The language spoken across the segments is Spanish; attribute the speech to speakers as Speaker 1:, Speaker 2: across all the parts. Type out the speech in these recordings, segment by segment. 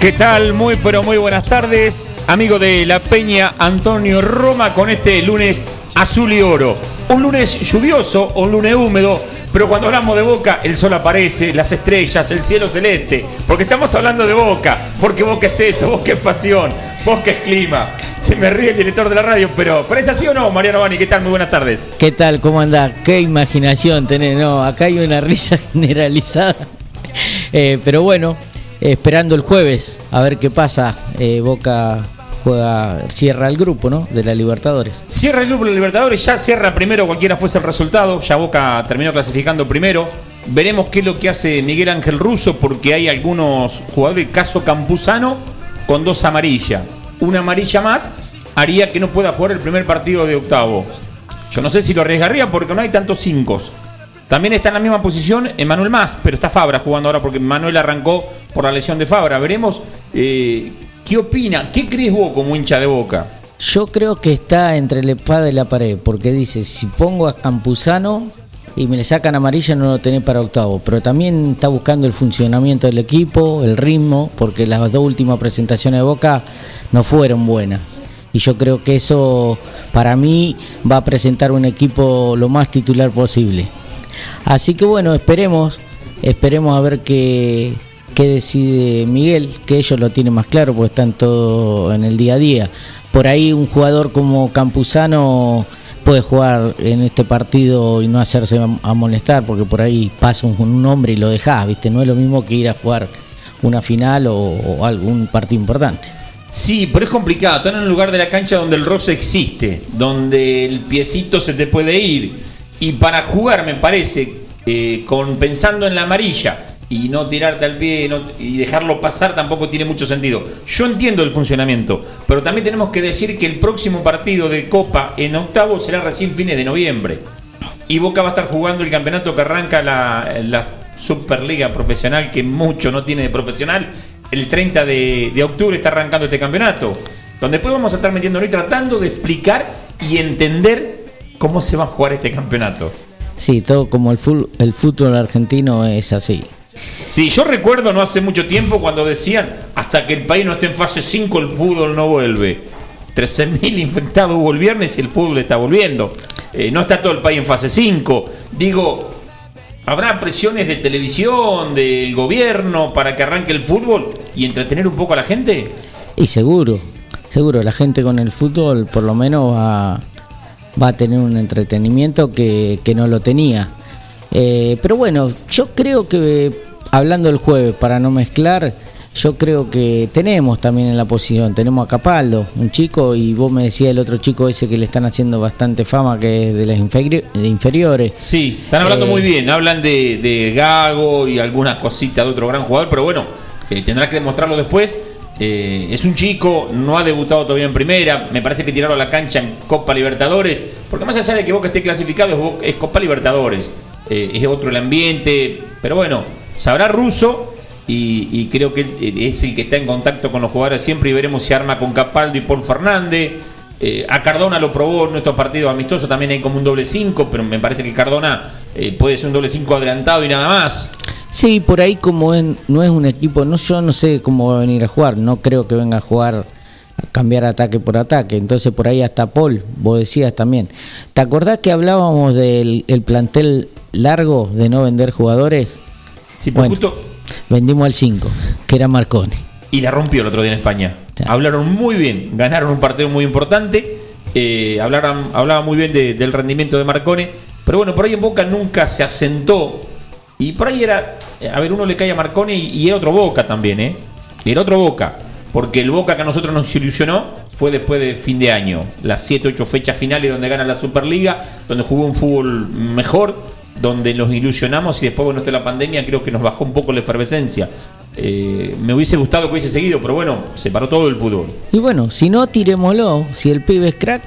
Speaker 1: ¿Qué tal? Muy pero muy buenas tardes, amigo de La Peña Antonio Roma con este lunes azul y oro. Un lunes lluvioso, un lunes húmedo, pero cuando hablamos de Boca el sol aparece, las estrellas, el cielo celeste, porque estamos hablando de Boca, porque Boca es eso, Boca es pasión, Boca es clima. Se me ríe el director de la radio, pero ¿pero es así o no, Mariano Bani? ¿Qué tal? Muy buenas tardes.
Speaker 2: ¿Qué tal? ¿Cómo anda? ¿Qué imaginación tenés? No, acá hay una risa generalizada. Eh, pero bueno, esperando el jueves a ver qué pasa. Eh, Boca juega, cierra el grupo, ¿no? De la Libertadores.
Speaker 1: Cierra el grupo de la Libertadores, ya cierra primero cualquiera fuese el resultado, ya Boca terminó clasificando primero. Veremos qué es lo que hace Miguel Ángel Russo, porque hay algunos jugadores, caso Campuzano, con dos amarillas. Una amarilla más haría que no pueda jugar el primer partido de octavo. Yo no sé si lo arriesgaría porque no hay tantos cinco. También está en la misma posición Emanuel Más, pero está Fabra jugando ahora porque Manuel arrancó por la lesión de Fabra. Veremos eh, qué opina, qué crees vos como hincha de boca.
Speaker 2: Yo creo que está entre la espada y la pared, porque dice, si pongo a Campuzano y me le sacan amarilla no lo tenés para octavo, pero también está buscando el funcionamiento del equipo, el ritmo, porque las dos últimas presentaciones de Boca no fueron buenas. Y yo creo que eso para mí va a presentar un equipo lo más titular posible. Así que bueno, esperemos, esperemos a ver qué, qué decide Miguel, que ellos lo tienen más claro porque están todo en el día a día. Por ahí un jugador como Campuzano puede jugar en este partido y no hacerse a molestar, porque por ahí pasa un, un hombre y lo dejás, ¿viste? No es lo mismo que ir a jugar una final o, o algún partido importante.
Speaker 1: Sí, pero es complicado. Están en un lugar de la cancha donde el roce existe, donde el piecito se te puede ir. Y para jugar, me parece, eh, con, pensando en la amarilla y no tirarte al pie y dejarlo pasar tampoco tiene mucho sentido. Yo entiendo el funcionamiento, pero también tenemos que decir que el próximo partido de Copa en octavo será recién fines de noviembre. Y Boca va a estar jugando el campeonato que arranca la, Superliga Profesional, que mucho no tiene de profesional. El 30 de, de octubre está arrancando este campeonato. Donde después vamos a estar metiendo y tratando de explicar y entender cómo se va a jugar este campeonato.
Speaker 2: Sí, todo como el, fútbol, el fútbol argentino es así.
Speaker 1: Sí, yo recuerdo no hace mucho tiempo cuando decían hasta que el país no esté en fase 5 el fútbol no vuelve. 13.000 infectados hubo el viernes y el fútbol está volviendo. Eh, no está todo el país en fase 5. Digo, ¿habrá presiones de televisión, del gobierno para que arranque el fútbol y entretener un poco a la gente?
Speaker 2: Y seguro, seguro, la gente con el fútbol por lo menos va, va a tener un entretenimiento que, que no lo tenía. Eh, pero bueno, yo creo que hablando el jueves, para no mezclar, yo creo que tenemos también en la posición, tenemos a Capaldo, un chico, y vos me decías el otro chico ese que le están haciendo bastante fama, que es de las inferi- de inferiores.
Speaker 1: Sí, están hablando
Speaker 2: Eh,
Speaker 1: muy bien. Hablan de, de Gago y algunas cositas de otro gran jugador, pero bueno, eh, tendrá que demostrarlo después. Eh, es un chico, no ha debutado todavía en primera. Me parece que tirarlo a la cancha en Copa Libertadores, porque más allá de que Boca esté clasificado, es, es Copa Libertadores. Eh, es otro el ambiente, pero bueno, sabrá ruso. Y, creo que él es el que está en contacto con los jugadores siempre y veremos si arma con Capaldo y Paul Fernández. Eh, a Cardona lo probó en nuestros partidos amistosos, también hay como un doble 5, pero me parece que Cardona eh, puede ser un doble 5 adelantado y nada más.
Speaker 2: Sí, por ahí como es- no es un equipo, no yo no sé cómo va a venir a jugar, no creo que venga a jugar a cambiar ataque por ataque, entonces por ahí hasta Paul, vos decías también. ¿Te acordás que hablábamos del el plantel largo de no vender jugadores?
Speaker 1: Sí, pero
Speaker 2: Bueno.
Speaker 1: justo
Speaker 2: Vendimos al 5, que era Marconi.
Speaker 1: y la rompió el otro día en España. Hablaron muy bien, ganaron un partido muy importante. eh, hablaron, hablaba muy bien de- del rendimiento de Marcone, Pero bueno, por ahí en Boca nunca se asentó. Y por ahí era, a ver, uno le cae a Marconi y, era otro Boca también, ¿eh? Era otro Boca. Porque el Boca que a nosotros nos ilusionó fue después de fin de año. Las 7, 8 fechas finales donde gana la Superliga, donde jugó un fútbol mejor, donde nos ilusionamos y después, bueno, esta la pandemia creo que nos bajó un poco la efervescencia. Eh, me hubiese gustado que hubiese seguido, pero bueno, se paró todo el fútbol.
Speaker 2: Y bueno, si no, tirémoslo. Si el pibe es crack,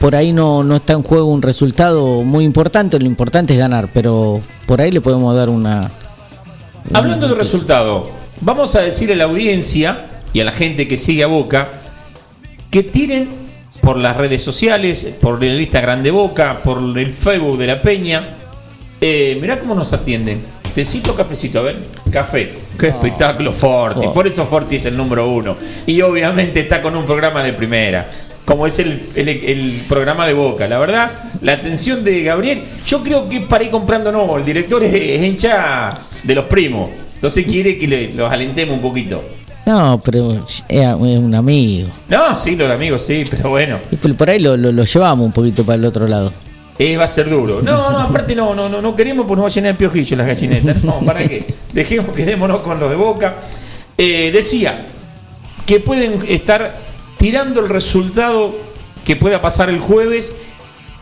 Speaker 2: por ahí no, no está en juego un resultado muy importante. Lo importante es ganar, pero por ahí le podemos dar una.
Speaker 1: Hablando de resultado, vamos a decirle a la audiencia y a la gente que sigue a Boca que tiren por las redes sociales, por el Instagram de Boca, por el Facebook de la Peña. Eh, mirá cómo nos atienden. Tecito, cafecito, a ver, café. Qué espectáculo Forti.
Speaker 2: Oh.
Speaker 1: Por eso Forti es el número uno. Y obviamente está con un programa de primera. Como es el, el- el programa de Boca. La verdad, la atención de Gabriel. Yo creo que para ir comprando, no. El director es, es hincha de los primos. Entonces quiere que le- los alentemos un poquito.
Speaker 2: No, pero es, un amigo.
Speaker 1: No, sí, los amigos, sí, pero bueno.
Speaker 2: Y por, ahí lo, lo- lo llevamos un poquito para el otro lado.
Speaker 1: Eh, va a ser duro. No, no, aparte no, no, no, no queremos porque nos va a llenar de piojillos las gallinetas. No, ¿para qué? Dejemos, quedémonos con los de boca. Eh, decía que pueden estar tirando el resultado que pueda pasar el jueves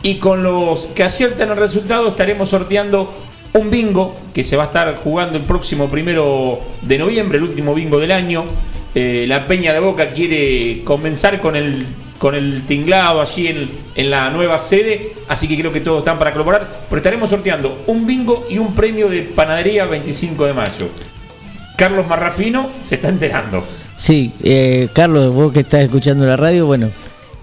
Speaker 1: y con los que aciertan el resultado estaremos sorteando un bingo que se va a estar jugando el próximo primero de noviembre, el último bingo del año. Eh, la Peña de Boca quiere comenzar con el, con el tinglado allí en, en la nueva sede, así que creo que todos están para colaborar. Pero estaremos sorteando un bingo y un premio de panadería 25 de mayo. Carlos Marrafino se está enterando.
Speaker 2: Sí, eh, Carlos, vos que estás escuchando la radio, bueno.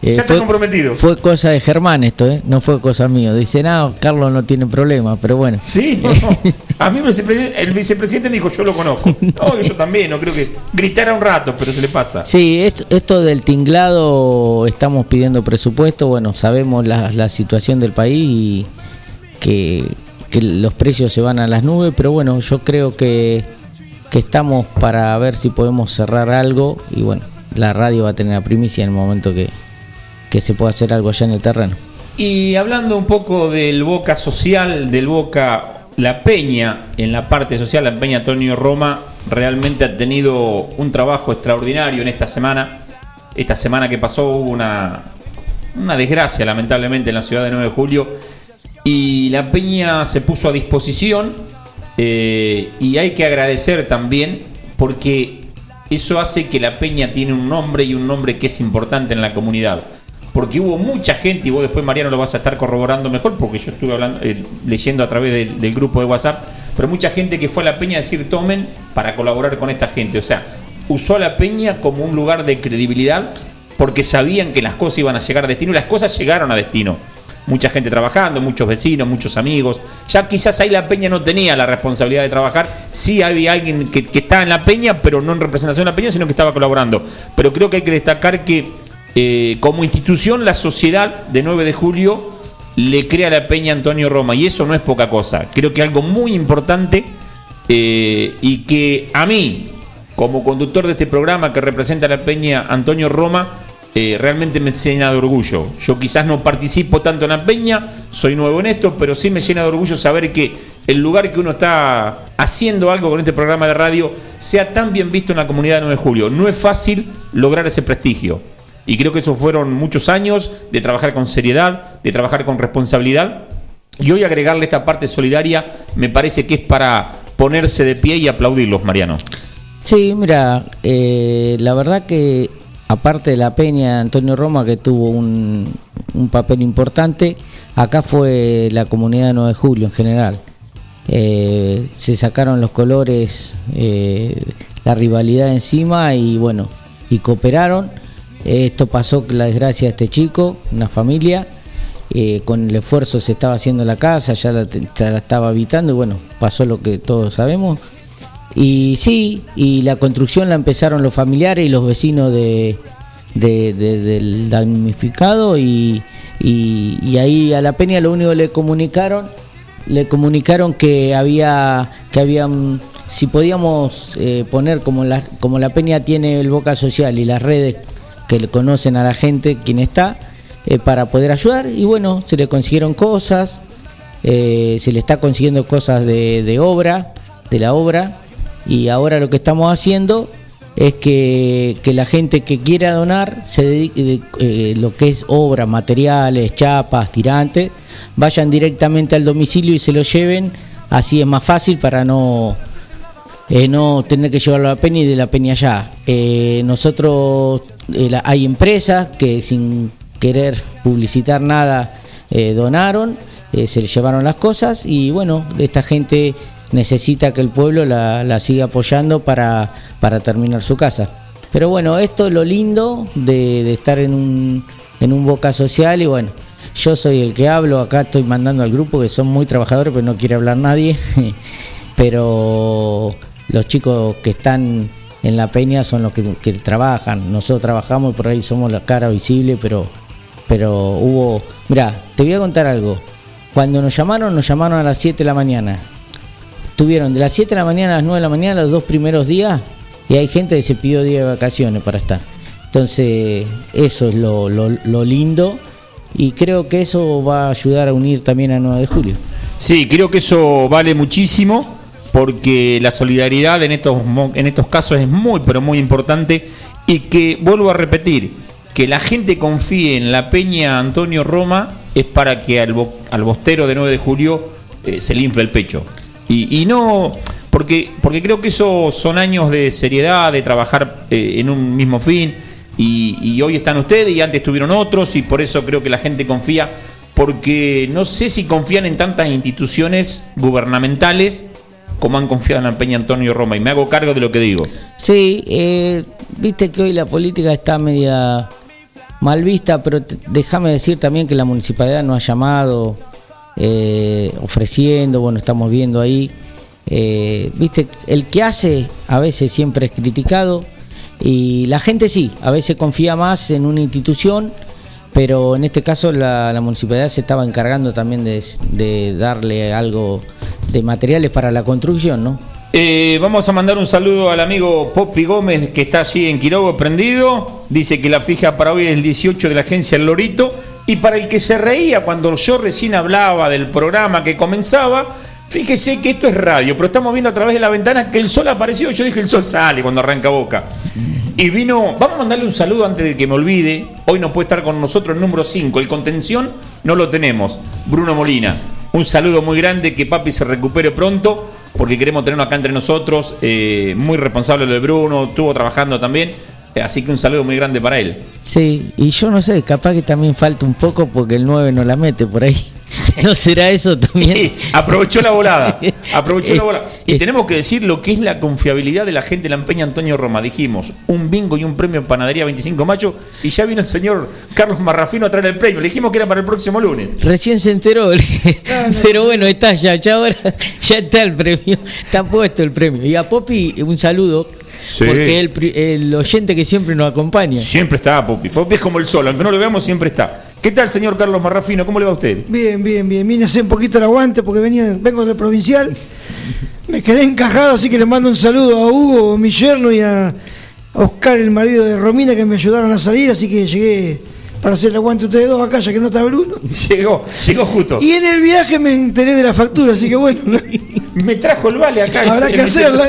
Speaker 2: eh,
Speaker 1: Ya está comprometido.
Speaker 2: Fue cosa de Germán esto, ¿eh? No fue cosa mío. Dice, no, Carlos no tiene problema, pero bueno.
Speaker 1: Sí, no, no. a mí el vicepresidente, el vicepresidente me dijo, yo lo conozco. No, yo también, no creo que gritara un rato, pero se le pasa.
Speaker 2: Sí, es- esto del tinglado, estamos pidiendo presupuesto, bueno, sabemos la, la situación del país y que, que los precios se van a las nubes, pero bueno, yo creo que, que estamos para ver si podemos cerrar algo y bueno, la radio va a tener la primicia en el momento que, que se pueda hacer algo allá en el terreno.
Speaker 1: Y hablando un poco del Boca social, del Boca La Peña, en la parte social, La Peña Antonio Roma realmente ha tenido un trabajo extraordinario en esta semana. Esta semana que pasó hubo una, una desgracia, lamentablemente, en la ciudad de 9 de julio. Y La Peña se puso a disposición eh, y hay que agradecer también porque eso hace que La Peña tiene un nombre y un nombre que es importante en la comunidad porque hubo mucha gente, y vos después Mariano lo vas a estar corroborando mejor, porque yo estuve hablando, eh, leyendo a través del, del grupo de WhatsApp, pero mucha gente que fue a la peña a decir tomen para colaborar con esta gente. O sea, usó a la peña como un lugar de credibilidad porque sabían que las cosas iban a llegar a destino y las cosas llegaron a destino. Mucha gente trabajando, muchos vecinos, muchos amigos. Ya quizás ahí la peña no tenía la responsabilidad de trabajar. Sí había alguien que, estaba en la peña, pero no en representación de la peña, sino que estaba colaborando. Pero creo que hay que destacar que eh, como institución la sociedad de 9 de julio le crea la peña Antonio Roma y eso no es poca cosa. Creo que algo muy importante eh, y que a mí, como conductor de este programa que representa a la peña Antonio Roma, eh, realmente me llena de orgullo. Yo quizás no participo tanto en la peña, soy nuevo en esto, pero sí me llena de orgullo saber que el lugar que uno está haciendo algo con este programa de radio sea tan bien visto en la comunidad de 9 de julio. No es fácil lograr ese prestigio. Y creo que esos fueron muchos años de trabajar con seriedad, de trabajar con responsabilidad. Y hoy agregarle esta parte solidaria me parece que es para ponerse de pie y aplaudirlos, Mariano.
Speaker 2: Sí, mira, eh, la verdad que aparte de la Peña Antonio Roma que tuvo un, un papel importante, acá fue la comunidad de 9 de julio en general. Eh, se sacaron los colores, eh, la rivalidad encima y bueno, y cooperaron. Esto pasó la desgracia de este chico, una familia. eh, con el esfuerzo se estaba haciendo la casa, ya la, ya la estaba habitando y bueno, pasó lo que todos sabemos. Y sí, y la construcción la empezaron los familiares y los vecinos de, de- de- del damnificado y, y- ahí a la peña lo único que le comunicaron, le comunicaron que había, que habían, si podíamos eh, poner como la, como la peña tiene el Boca Social y las redes que le conocen a la gente, quien está, eh, para poder ayudar. Y bueno, se le consiguieron cosas eh, se le está consiguiendo cosas de obra, de la obra, y ahora lo que estamos haciendo es que, que la gente que quiera donar, se dedique, eh, lo que es obra, materiales, chapas, tirantes, vayan directamente al domicilio y se lo lleven, así es más fácil para no, eh, no tener que llevarlo a la peña y de la peña allá. Eh, nosotros, eh, la- hay empresas que sin querer publicitar nada donaron, se le llevaron las cosas y bueno, esta gente necesita que el pueblo la, la siga apoyando para, para terminar su casa. Pero bueno, esto es lo lindo de, de estar en un, en un Boca Social y bueno, yo soy el que hablo, acá estoy mandando al grupo que son muy trabajadores, pero no quiere hablar nadie. pero los chicos que están en la peña son los que, que trabajan. Nosotros trabajamos y por ahí somos la cara visible, pero, pero hubo... Mira, te voy a contar algo. Cuando nos llamaron, nos llamaron a las 7 de la mañana. Tuvieron de las 7 de la mañana a las 9 de la mañana los dos primeros días y hay gente que se pidió día de vacaciones para estar. Entonces, eso es lo, lo, lindo y creo que eso va a ayudar a unir también a 9 de julio.
Speaker 1: Sí, creo que eso vale muchísimo porque la solidaridad en estos, en estos casos es muy, pero muy importante y que, vuelvo a repetir, que la gente confíe en la Peña Antonio Roma es para que al, bo- al bostero de 9 de julio eh, se le infle el pecho. Y, y no, porque, porque creo que esos son años de seriedad, de trabajar eh, en un mismo fin y, y hoy están ustedes y antes tuvieron otros y por eso creo que la gente confía porque no sé si confían en tantas instituciones gubernamentales como han confiado en Peña Antonio Roma y me hago cargo de lo que digo.
Speaker 2: Sí, eh, viste que hoy la política está media mal vista, pero déjame decir también que la municipalidad nos ha llamado eh, ofreciendo, bueno, estamos viendo ahí, eh, viste, el que hace a veces siempre es criticado y la gente sí, a veces confía más en una institución, pero en este caso la, la municipalidad se estaba encargando también de, de darle algo de materiales para la construcción, ¿no?
Speaker 1: Eh, vamos a mandar un saludo al amigo Poppy Gómez que está allí en Quirogo prendido. Dice que la fija para hoy es el 18 de la agencia El Lorito. Y para el que se reía cuando yo recién hablaba del programa que comenzaba, fíjese que esto es radio, pero estamos viendo a través de la ventana que el sol apareció. Yo dije el sol sale cuando arranca boca. Y vino, vamos a mandarle un saludo antes de que me olvide. Hoy no puede estar con nosotros el número 5, el contención no lo tenemos. Bruno Molina. Un saludo muy grande, que papi se recupere pronto, porque queremos tenerlo acá entre nosotros. eh, muy responsable lo de Bruno, estuvo trabajando también. Eh, así que un saludo muy grande para él.
Speaker 2: Sí, y yo no sé, capaz que también falta un poco porque el 9 no la mete por ahí. ¿No será eso también?
Speaker 1: Sí, aprovechó la volada. Aprovechó la volada. Y
Speaker 2: eh.
Speaker 1: tenemos que decir lo que es la confiabilidad de la gente de la empeña Antonio Roma. Dijimos, un bingo y un premio en panadería 25 de mayo. Y ya vino el señor Carlos Marrafino a traer el premio. Le dijimos que era para el próximo lunes.
Speaker 2: Recién se enteró, pero bueno, está ya, ya ahora ya está el premio, está puesto el premio. Y a Popi un saludo,
Speaker 1: Sí.
Speaker 2: porque el, el oyente que siempre nos acompaña.
Speaker 1: Siempre está Popi. Popi es como el sol, aunque no lo veamos, siempre está. ¿Qué tal, señor Carlos Marrafino? ¿Cómo le va a usted?
Speaker 3: Bien, bien, bien. Vine a hacer un poquito el aguante porque venía, vengo del provincial. Me quedé encajado, así que le mando un saludo a Hugo, mi yerno, y a Oscar, el marido de Romina, que me ayudaron a salir, así que llegué para hacer el aguante ustedes dos acá, ya que no está Bruno.
Speaker 1: Llegó, llegó justo.
Speaker 3: Y en el viaje me enteré de la factura, así que bueno. ¿no?
Speaker 1: Me trajo el vale acá.
Speaker 3: Habrá que hacerla.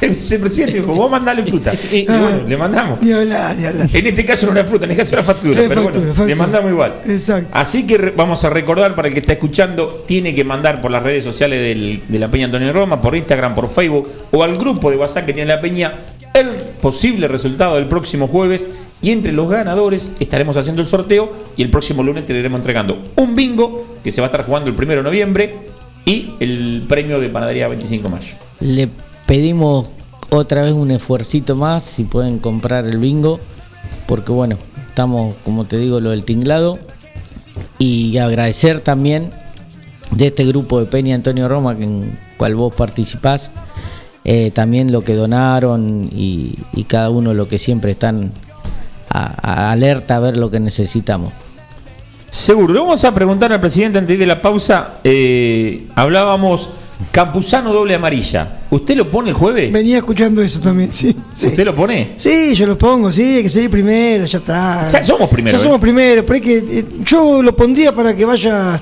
Speaker 1: El vicepresidente dijo, vos mandale fruta. Y
Speaker 3: Ah.
Speaker 1: bueno, le mandamos.
Speaker 3: Ni hablar, ni hablar.
Speaker 1: En este caso no era fruta, en este caso era factura,
Speaker 3: Es
Speaker 1: pero
Speaker 3: factura,
Speaker 1: bueno,
Speaker 3: factura.
Speaker 1: le mandamos igual.
Speaker 3: Exacto.
Speaker 1: Así que re- vamos a recordar para el que está escuchando, tiene que mandar por las redes sociales del- de la Peña Antonio Roma, por Instagram, por Facebook o al grupo de WhatsApp que tiene la Peña el posible resultado del próximo jueves y entre los ganadores estaremos haciendo el sorteo y el próximo lunes te iremos entregando un bingo que se va a estar jugando el primero de noviembre y el premio de panadería 25 de mayo.
Speaker 2: Le pedimos otra vez un esfuercito más, si pueden comprar el bingo, porque bueno, estamos, como te digo, lo del tinglado. Y agradecer también de este grupo de Peña Antonio Roma, en cual vos participás, eh, también lo que donaron y, cada uno lo que siempre están a- alerta a ver lo que necesitamos.
Speaker 1: Seguro, le vamos a preguntar al presidente antes de la pausa. eh, hablábamos Campuzano doble amarilla. ¿Usted lo pone el jueves?
Speaker 3: Venía escuchando eso también, sí. sí.
Speaker 1: ¿Usted lo pone?
Speaker 3: Sí, yo lo pongo, sí, hay que seguir primero, ya está.
Speaker 1: Ya somos primero,
Speaker 3: Ya
Speaker 1: ¿eh?
Speaker 3: somos primero, pero hay que, eh, yo lo pondría para que vaya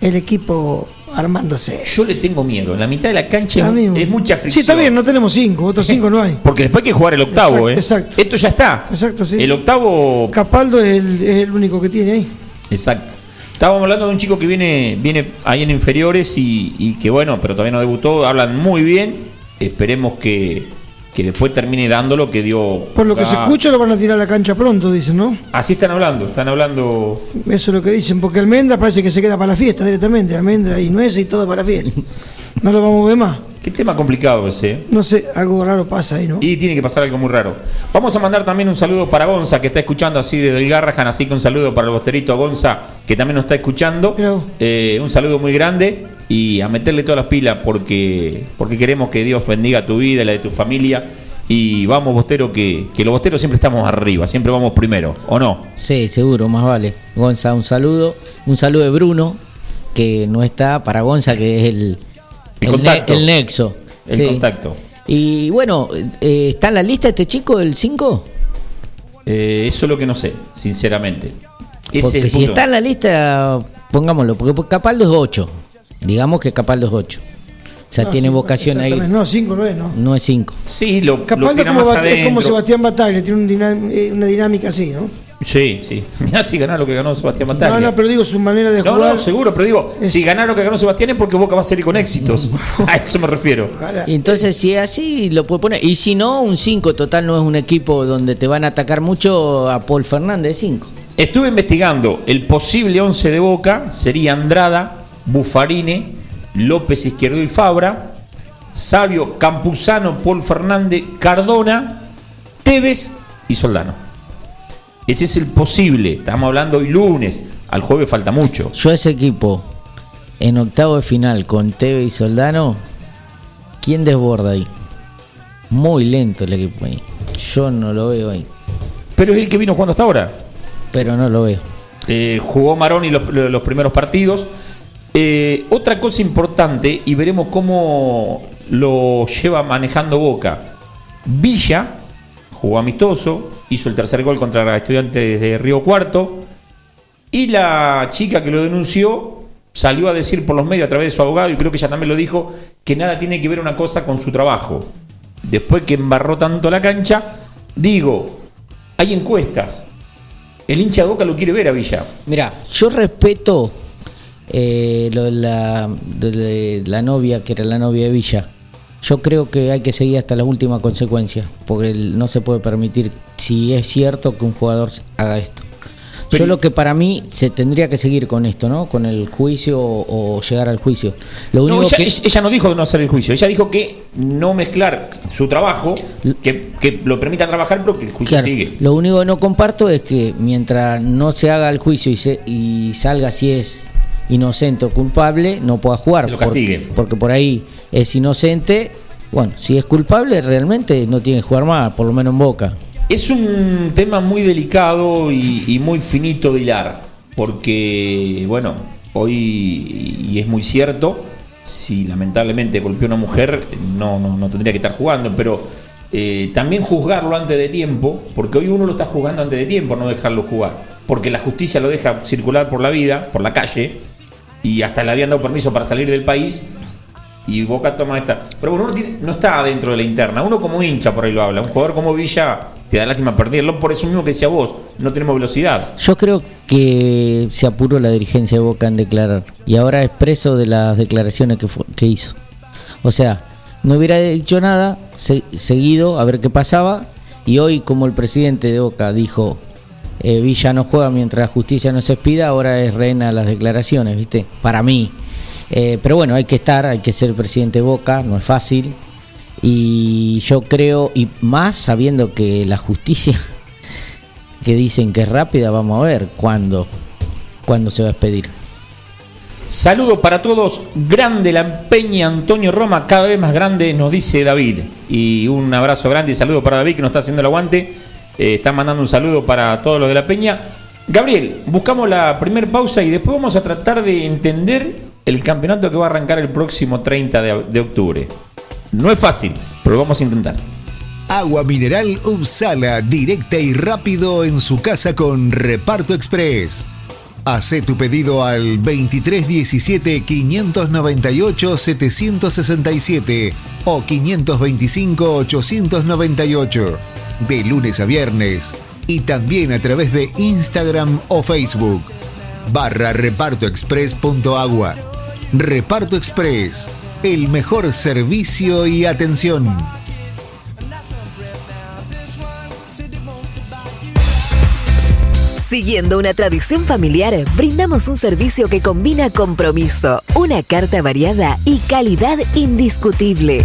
Speaker 3: el equipo armándose.
Speaker 1: Yo le tengo miedo. En la mitad de la cancha es, mucha
Speaker 3: Sí,
Speaker 1: fricción.
Speaker 3: está bien, no tenemos cinco, otros cinco no hay.
Speaker 1: Porque después hay que jugar el octavo,
Speaker 3: Exacto,
Speaker 1: ¿eh?
Speaker 3: exacto.
Speaker 1: Esto ya está.
Speaker 3: Exacto, sí.
Speaker 1: El octavo.
Speaker 3: Capaldo es el, es el único que tiene ahí.
Speaker 1: Exacto. Estábamos hablando de un chico que viene, viene ahí en inferiores y, y que bueno, pero todavía no debutó. Hablan muy bien. Esperemos que, que después termine dando lo que dio.
Speaker 3: Por lo que se escucha lo van a tirar a la cancha pronto, dicen, ¿no?
Speaker 1: Así están hablando. Están hablando.
Speaker 3: Eso es lo que dicen, porque Almendra parece que se queda para la fiesta directamente. Almendra y nueces y todo para la fiesta. No lo vamos a ver más.
Speaker 1: Qué tema complicado ese. ¿eh?
Speaker 3: No sé, algo raro pasa ahí, ¿no?
Speaker 1: Y tiene que pasar algo muy raro. Vamos a mandar también un saludo para Gonza, que está escuchando así desde el Garrahan, así que un saludo para el bosterito Gonza, que también nos está escuchando.
Speaker 3: Vos.
Speaker 1: Eh, un saludo muy grande y a meterle todas las pilas porque, porque queremos que Dios bendiga tu vida y la de tu familia. Y vamos, Bostero, que, que los Bosteros siempre estamos arriba, siempre vamos primero, ¿o no?
Speaker 2: Sí, seguro, más vale. Gonza, un saludo. Un saludo de Bruno, que no está, para Gonza, que es el,
Speaker 1: El contacto.
Speaker 2: el nexo.
Speaker 1: El
Speaker 2: Sí.
Speaker 1: contacto.
Speaker 2: Y bueno, eh, ¿está en la lista este chico, el 5?
Speaker 1: Eh, eso es lo que no sé, sinceramente. Ese
Speaker 2: Porque si
Speaker 1: punto.
Speaker 2: está en la lista, pongámoslo, porque Capaldo es 8. Digamos que Capaldo es 8. O sea,
Speaker 3: No,
Speaker 2: tiene
Speaker 3: cinco,
Speaker 2: vocación ahí.
Speaker 3: No, cinco no es, ¿no?
Speaker 2: No es 5.
Speaker 1: Sí, lo, lo
Speaker 3: Capaldo como
Speaker 1: más
Speaker 3: es como. Sebastián Bataglia, tiene un dinam- eh, una dinámica así, ¿no?
Speaker 1: Sí, sí. Mirá si ganó lo que ganó Sebastián Bataglia.
Speaker 3: No, no, pero digo su manera de
Speaker 1: No,
Speaker 3: jugar.
Speaker 1: no, seguro, pero digo,
Speaker 3: Es-
Speaker 1: si ganaron lo que ganó Sebastián es porque Boca va a salir con éxitos. A eso me refiero.
Speaker 2: Y entonces, si es así, lo puede poner. Y si no, un 5. Total, no es un equipo donde te van a atacar mucho a Paul Fernández 5.
Speaker 1: Estuve investigando, el posible 11 de Boca sería Andrada, Bufarine, López Izquierdo y Fabra, Sabio, Campuzano, Paul Fernández, Cardona, Tevez y Soldano. Ese es el posible. Estamos hablando hoy lunes. Al jueves falta mucho.
Speaker 2: Yo ese equipo, en octavo de final con Teve y Soldano, ¿quién desborda ahí? Muy lento el equipo ahí. Yo no lo veo ahí,
Speaker 1: Pero es el que vino jugando hasta ahora.
Speaker 2: pero no lo veo.
Speaker 1: Eh, jugó Maroni los, los primeros partidos. Eh, otra cosa importante, y veremos cómo lo lleva manejando Boca. Villa jugó amistoso, hizo el tercer gol contra Estudiantes de Río Cuarto. Y la chica que lo denunció salió a decir por los medios a través de su abogado, y creo que ella también lo dijo, que nada tiene que ver una cosa con su trabajo. Después que embarró tanto la cancha, digo, hay encuestas. El hincha de Boca lo quiere ver a Villa.
Speaker 2: Mira, yo respeto eh, lo de la, de la novia, que era la novia de Villa. Yo creo que hay que seguir hasta la última consecuencia, porque no se puede permitir, si es cierto, que un jugador haga esto.
Speaker 1: Pero-
Speaker 2: Yo lo que para mí se tendría que seguir con esto, ¿no? Con el juicio o, o llegar al juicio. Lo
Speaker 1: No,
Speaker 2: único
Speaker 1: ella,
Speaker 2: que
Speaker 1: ella- no dijo no hacer el juicio, ella dijo que no mezclar su trabajo, que, que lo permita trabajar, pero que el juicio
Speaker 2: Claro,
Speaker 1: sigue.
Speaker 2: Lo único que no comparto es que mientras no se haga el juicio y, se, y salga si es inocente o culpable, no pueda jugar.
Speaker 1: Se lo
Speaker 2: porque-. Porque, por ahí es inocente. Bueno, si es culpable, realmente no tiene que jugar más, por lo menos en boca.
Speaker 1: Es un tema muy delicado y, muy finito de hilar, porque, bueno, hoy, y es muy cierto, si lamentablemente golpeó a una mujer, no, no, no tendría que estar jugando, pero eh, también juzgarlo antes de tiempo, porque hoy uno lo está juzgando antes de tiempo, no dejarlo jugar, porque la justicia lo deja circular por la vida, por la calle, y hasta le habían dado permiso para salir del país, y Boca toma esta. Pero bueno, uno tiene- no está dentro de la interna. Uno como hincha por ahí lo habla. Un jugador como Villa te da lástima perderlo. Por eso mismo que decía vos, no tenemos velocidad.
Speaker 2: Yo creo que se apuró la dirigencia de Boca en declarar. Y ahora es preso de las declaraciones que, hizo. O sea, no hubiera dicho nada, se- seguido a ver qué pasaba. Y hoy, como el presidente de Boca dijo, eh, Villa no juega mientras la justicia no se expida, ahora es reina las declaraciones, ¿viste? Para mí. Eh, pero bueno, hay que estar, hay que ser presidente de Boca, no es fácil. Y yo creo, y más sabiendo que la justicia que dicen que es rápida, vamos a ver cuándo, cuándo se va a expedir.
Speaker 1: Saludo para todos. Grande la Peña Antonio Roma, cada vez más grande, nos dice David. Y un abrazo grande y saludo para David que nos está haciendo el aguante. Eh, está mandando un saludo para todos los de la Peña. Gabriel, buscamos la primer pausa y después vamos a tratar de entender el campeonato que va a arrancar el próximo 30 de, octubre. No es fácil, pero vamos a intentar.
Speaker 4: Agua mineral Upsala, directa y rápido en su casa con Reparto Express. Hace tu pedido al 2317 598 767 o 525 898 de lunes a viernes y también a través de Instagram o Facebook barra repartoexpress.agua. Reparto Express, el mejor servicio y atención.
Speaker 5: Siguiendo una tradición familiar, brindamos un servicio que combina compromiso, una carta variada y calidad indiscutible.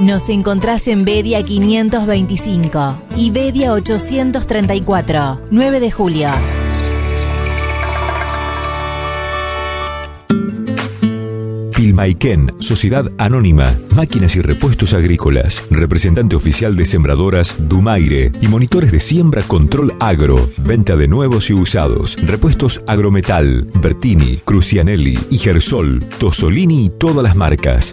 Speaker 6: Nos encontrás en Bedia 525 y Bedia 834, 9 de julio.
Speaker 7: Pilmaiken, Sociedad Anónima, Máquinas y Repuestos Agrícolas, representante oficial de sembradoras Dumaire y monitores de siembra Control Agro, venta de nuevos y usados, repuestos Agrometal, Bertini, Crucianelli, Gersol, Tosolini y todas las marcas.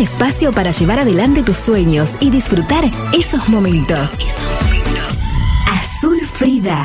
Speaker 8: Espacio para llevar adelante tus sueños y disfrutar esos momentos. Azul Frida.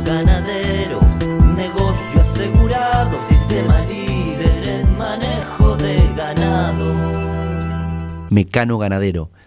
Speaker 9: Mecano Ganadero,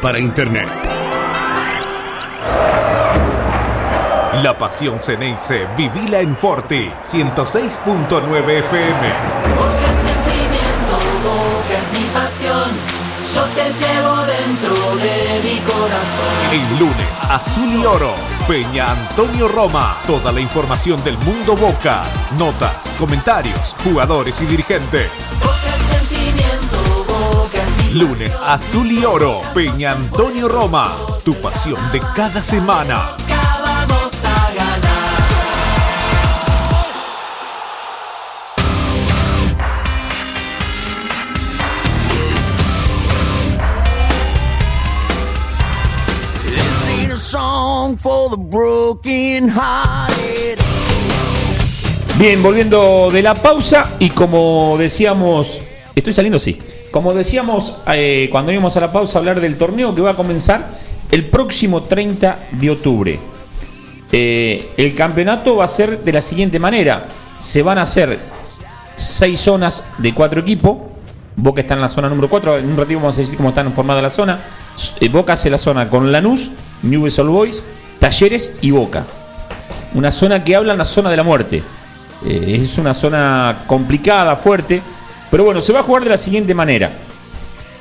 Speaker 10: para Internet.
Speaker 11: La pasión Ceneice, vivila en Forti, 106.9 FM.
Speaker 12: Porque sentimiento, boca es mi pasión. Yo te llevo dentro de mi corazón.
Speaker 11: El lunes, Azul y Oro, Peña Antonio Roma. Toda la información del mundo Boca, notas, comentarios, jugadores y dirigentes.
Speaker 12: Boca
Speaker 11: Lunes, Azul y Oro, Peña Antonio Roma. Tu pasión de cada semana.
Speaker 1: Bien, volviendo de la pausa y como decíamos, estoy saliendo, sí. Como decíamos eh, cuando íbamos a la pausa a hablar del torneo que va a comenzar el próximo 30 de octubre. Eh, el campeonato va a ser de la siguiente manera. Se van a hacer seis zonas de cuatro equipos. Boca está en la zona número 4. En un ratito vamos a decir cómo están formadas la zona. Eh, Boca hace la zona con Lanús, Newell's Old Boys, Talleres y Boca. Una zona que habla en la zona de la muerte. Es una zona complicada, fuerte. Pero bueno, se va a jugar de la siguiente manera.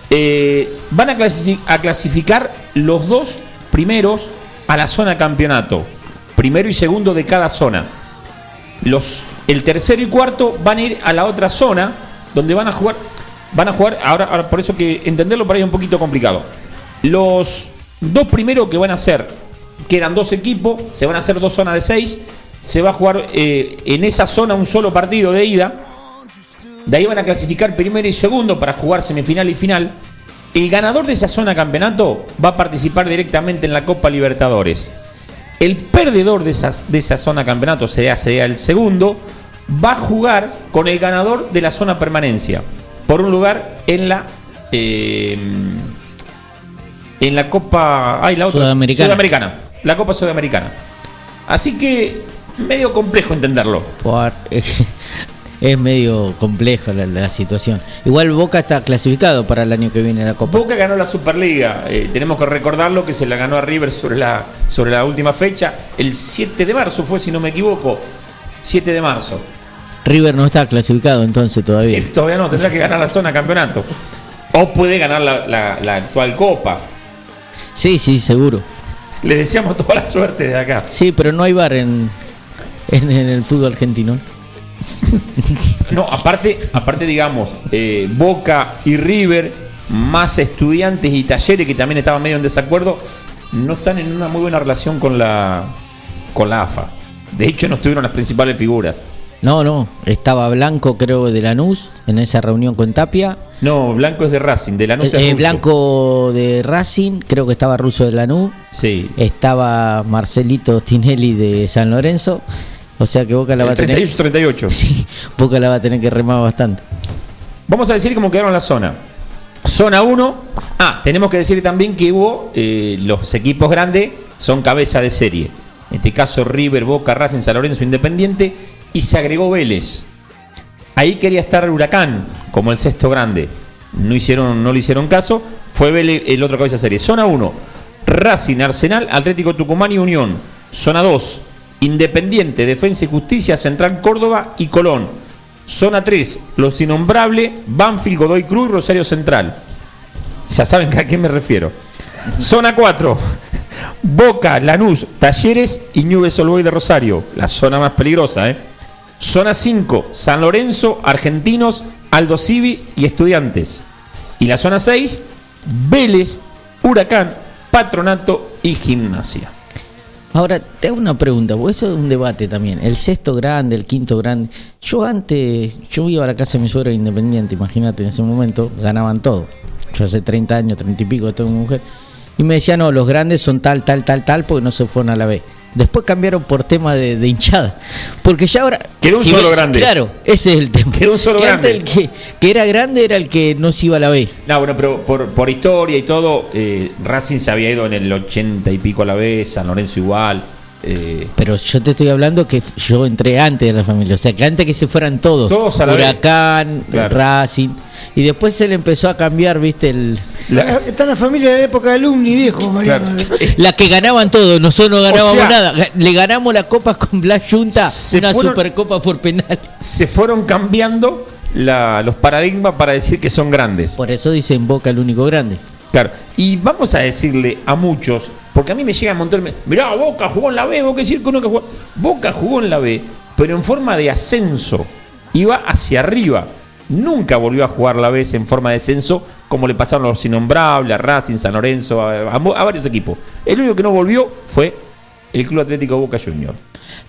Speaker 1: Eh, van a, clasi- a clasificar los dos primeros a la zona campeonato. Primero y segundo de cada zona. Los, el tercero y cuarto van a ir a la otra zona donde van a jugar. Van a jugar, ahora, ahora por eso que entenderlo para ahí es un poquito complicado. Los dos primeros que van a ser, quedan dos equipos, se van a hacer dos zonas de seis. Se va a jugar eh, en esa zona un solo partido de ida. De ahí van a clasificar primero y segundo para jugar semifinal y final. El ganador de esa zona campeonato va a participar directamente en la Copa Libertadores. El perdedor de, esas, de esa zona campeonato, sería, sería el segundo, va a jugar con el ganador de la zona permanencia. Por un lugar en la. eh, en la Copa. ay, la otra.
Speaker 2: Sudamericana.
Speaker 1: Sudamericana. La Copa Sudamericana. Así que. medio complejo entenderlo.
Speaker 2: Por- es medio complejo la, la situación. Igual Boca está clasificado para el año que viene la Copa.
Speaker 1: Boca ganó la Superliga. eh, tenemos que recordarlo que se la ganó a River sobre la, sobre la última fecha. El 7 de marzo fue, si no me equivoco. 7 de marzo.
Speaker 2: River no está clasificado entonces todavía.
Speaker 1: Eh, Todavía no, tendrá que ganar la zona campeonato. O puede ganar la, la- la actual Copa.
Speaker 2: Sí, sí, seguro.
Speaker 1: Le deseamos toda la suerte de acá.
Speaker 2: Sí, pero no hay bar en, en, en el fútbol argentino.
Speaker 1: No, aparte, aparte digamos, eh, Boca y River, más estudiantes y talleres que también estaban medio en desacuerdo, no están en una muy buena relación con la, con la AFA. De hecho, no estuvieron las principales figuras.
Speaker 2: No, no. Estaba Blanco, creo, de Lanús en esa reunión con Tapia.
Speaker 1: No, Blanco es de Racing, de Lanús
Speaker 2: Eh,
Speaker 1: es
Speaker 2: eh,
Speaker 1: ruso.
Speaker 2: Blanco de Racing, creo que estaba Russo de Lanús.
Speaker 1: Sí.
Speaker 2: Estaba Marcelito Tinelli de San Lorenzo. O sea que Boca la va a
Speaker 1: El
Speaker 2: tener.
Speaker 1: 38-38.
Speaker 2: Sí, Boca la va a tener que remar bastante.
Speaker 1: Vamos a decir cómo quedaron la zona. Zona 1. Ah, tenemos que decir también que hubo eh, los equipos grandes son cabeza de serie. En este caso River, Boca, Racing, San Lorenzo, Independiente. Y se agregó Vélez. Ahí quería estar Huracán como el sexto grande. No, hicieron, no le hicieron caso. Fue Vélez el otro cabeza de serie. Zona 1. Racing, Arsenal, Atlético Tucumán y Unión. Zona 2. Independiente, Defensa y Justicia, Central Córdoba y Colón. Zona 3, Los Innombrables, Banfield, Godoy Cruz Rosario Central. Ya saben a qué me refiero. Zona 4, Boca, Lanús, Talleres y Nubes Old Boys de Rosario. La zona más peligrosa, ¿eh? Zona 5, San Lorenzo, Argentinos, Aldo Civi y Estudiantes. Y la zona 6, Vélez, Huracán, Patronato y Gimnasia.
Speaker 2: Ahora, te hago una pregunta, porque eso es un debate también. El sexto grande, el quinto grande. Yo antes, yo iba a la casa de mi suegro independiente, imagínate, en ese momento ganaban todo. Yo hace 30 años, 30 y pico, tengo mujer. y me decía, no, los grandes son tal, tal, tal, tal, porque no se fueron a la B. Después cambiaron por tema de, de hinchada. Porque ya ahora.
Speaker 1: Quedó un solo grande.
Speaker 2: Claro, ese es el tema.
Speaker 1: Quedó un solo
Speaker 2: Que antes
Speaker 1: grande.
Speaker 2: el que, que era grande era el que no se iba a la B.
Speaker 1: No, bueno, pero por, por historia y todo, eh, Racing se había ido en el 80 y pico a la vez, San Lorenzo igual. Eh,
Speaker 2: Pero yo te estoy hablando que yo entré antes de la familia. O sea, que antes que se fueran todos.
Speaker 1: Todos a la
Speaker 2: Huracán,
Speaker 1: Claro.
Speaker 2: Racing. Y después se le empezó a cambiar, viste, el.
Speaker 3: Está en la familia de época de alumni, viejo, Mariano.
Speaker 2: La que ganaban todos, nosotros no ganábamos
Speaker 1: sea,
Speaker 2: nada. Le ganamos la copa con Blas Junta, una
Speaker 1: fueron-
Speaker 2: supercopa por penal.
Speaker 1: se fueron cambiando la- los paradigmas para decir que son grandes.
Speaker 2: Por eso dicen Boca el único grande.
Speaker 1: Claro, y vamos a decirle a muchos, porque a mí me llega un montón, me- mirá, Boca jugó en la B, Boca decir que que jugó. Boca jugó en la B, pero en forma de ascenso, iba hacia arriba. Nunca volvió a jugar la B en forma de descenso, como le pasaron a los innombrables, a Racing, San Lorenzo, a, a- a varios equipos. El único que no volvió fue el Club Atlético Boca Junior.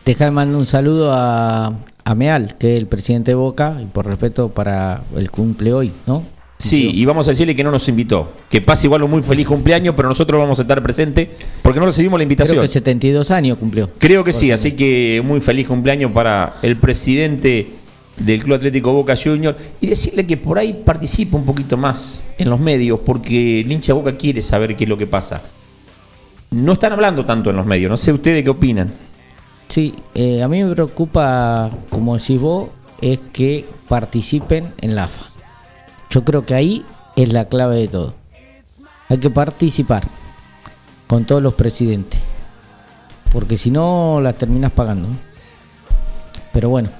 Speaker 2: Deja de mandar un saludo a, a Meal, que es el presidente de Boca, y por respeto para el cumple hoy, ¿no?
Speaker 1: Sí, y vamos a decirle que no nos invitó. Que pase igual un muy feliz cumpleaños, pero nosotros vamos a estar presentes porque no recibimos la invitación.
Speaker 2: Creo que 72 años cumplió.
Speaker 1: Creo que sí, así que muy feliz cumpleaños para el presidente del Club Atlético Boca Junior y decirle que por ahí participe un poquito más en los medios porque el hincha Boca quiere saber qué es lo que pasa. No están hablando tanto en los medios, no sé ustedes qué opinan.
Speaker 2: Sí, eh, a mí me preocupa, como decís vos, es que participen en la AFA. Yo creo que ahí es la clave de todo. Hay que participar con todos los presidentes. Porque si no, las terminas pagando. Pero bueno,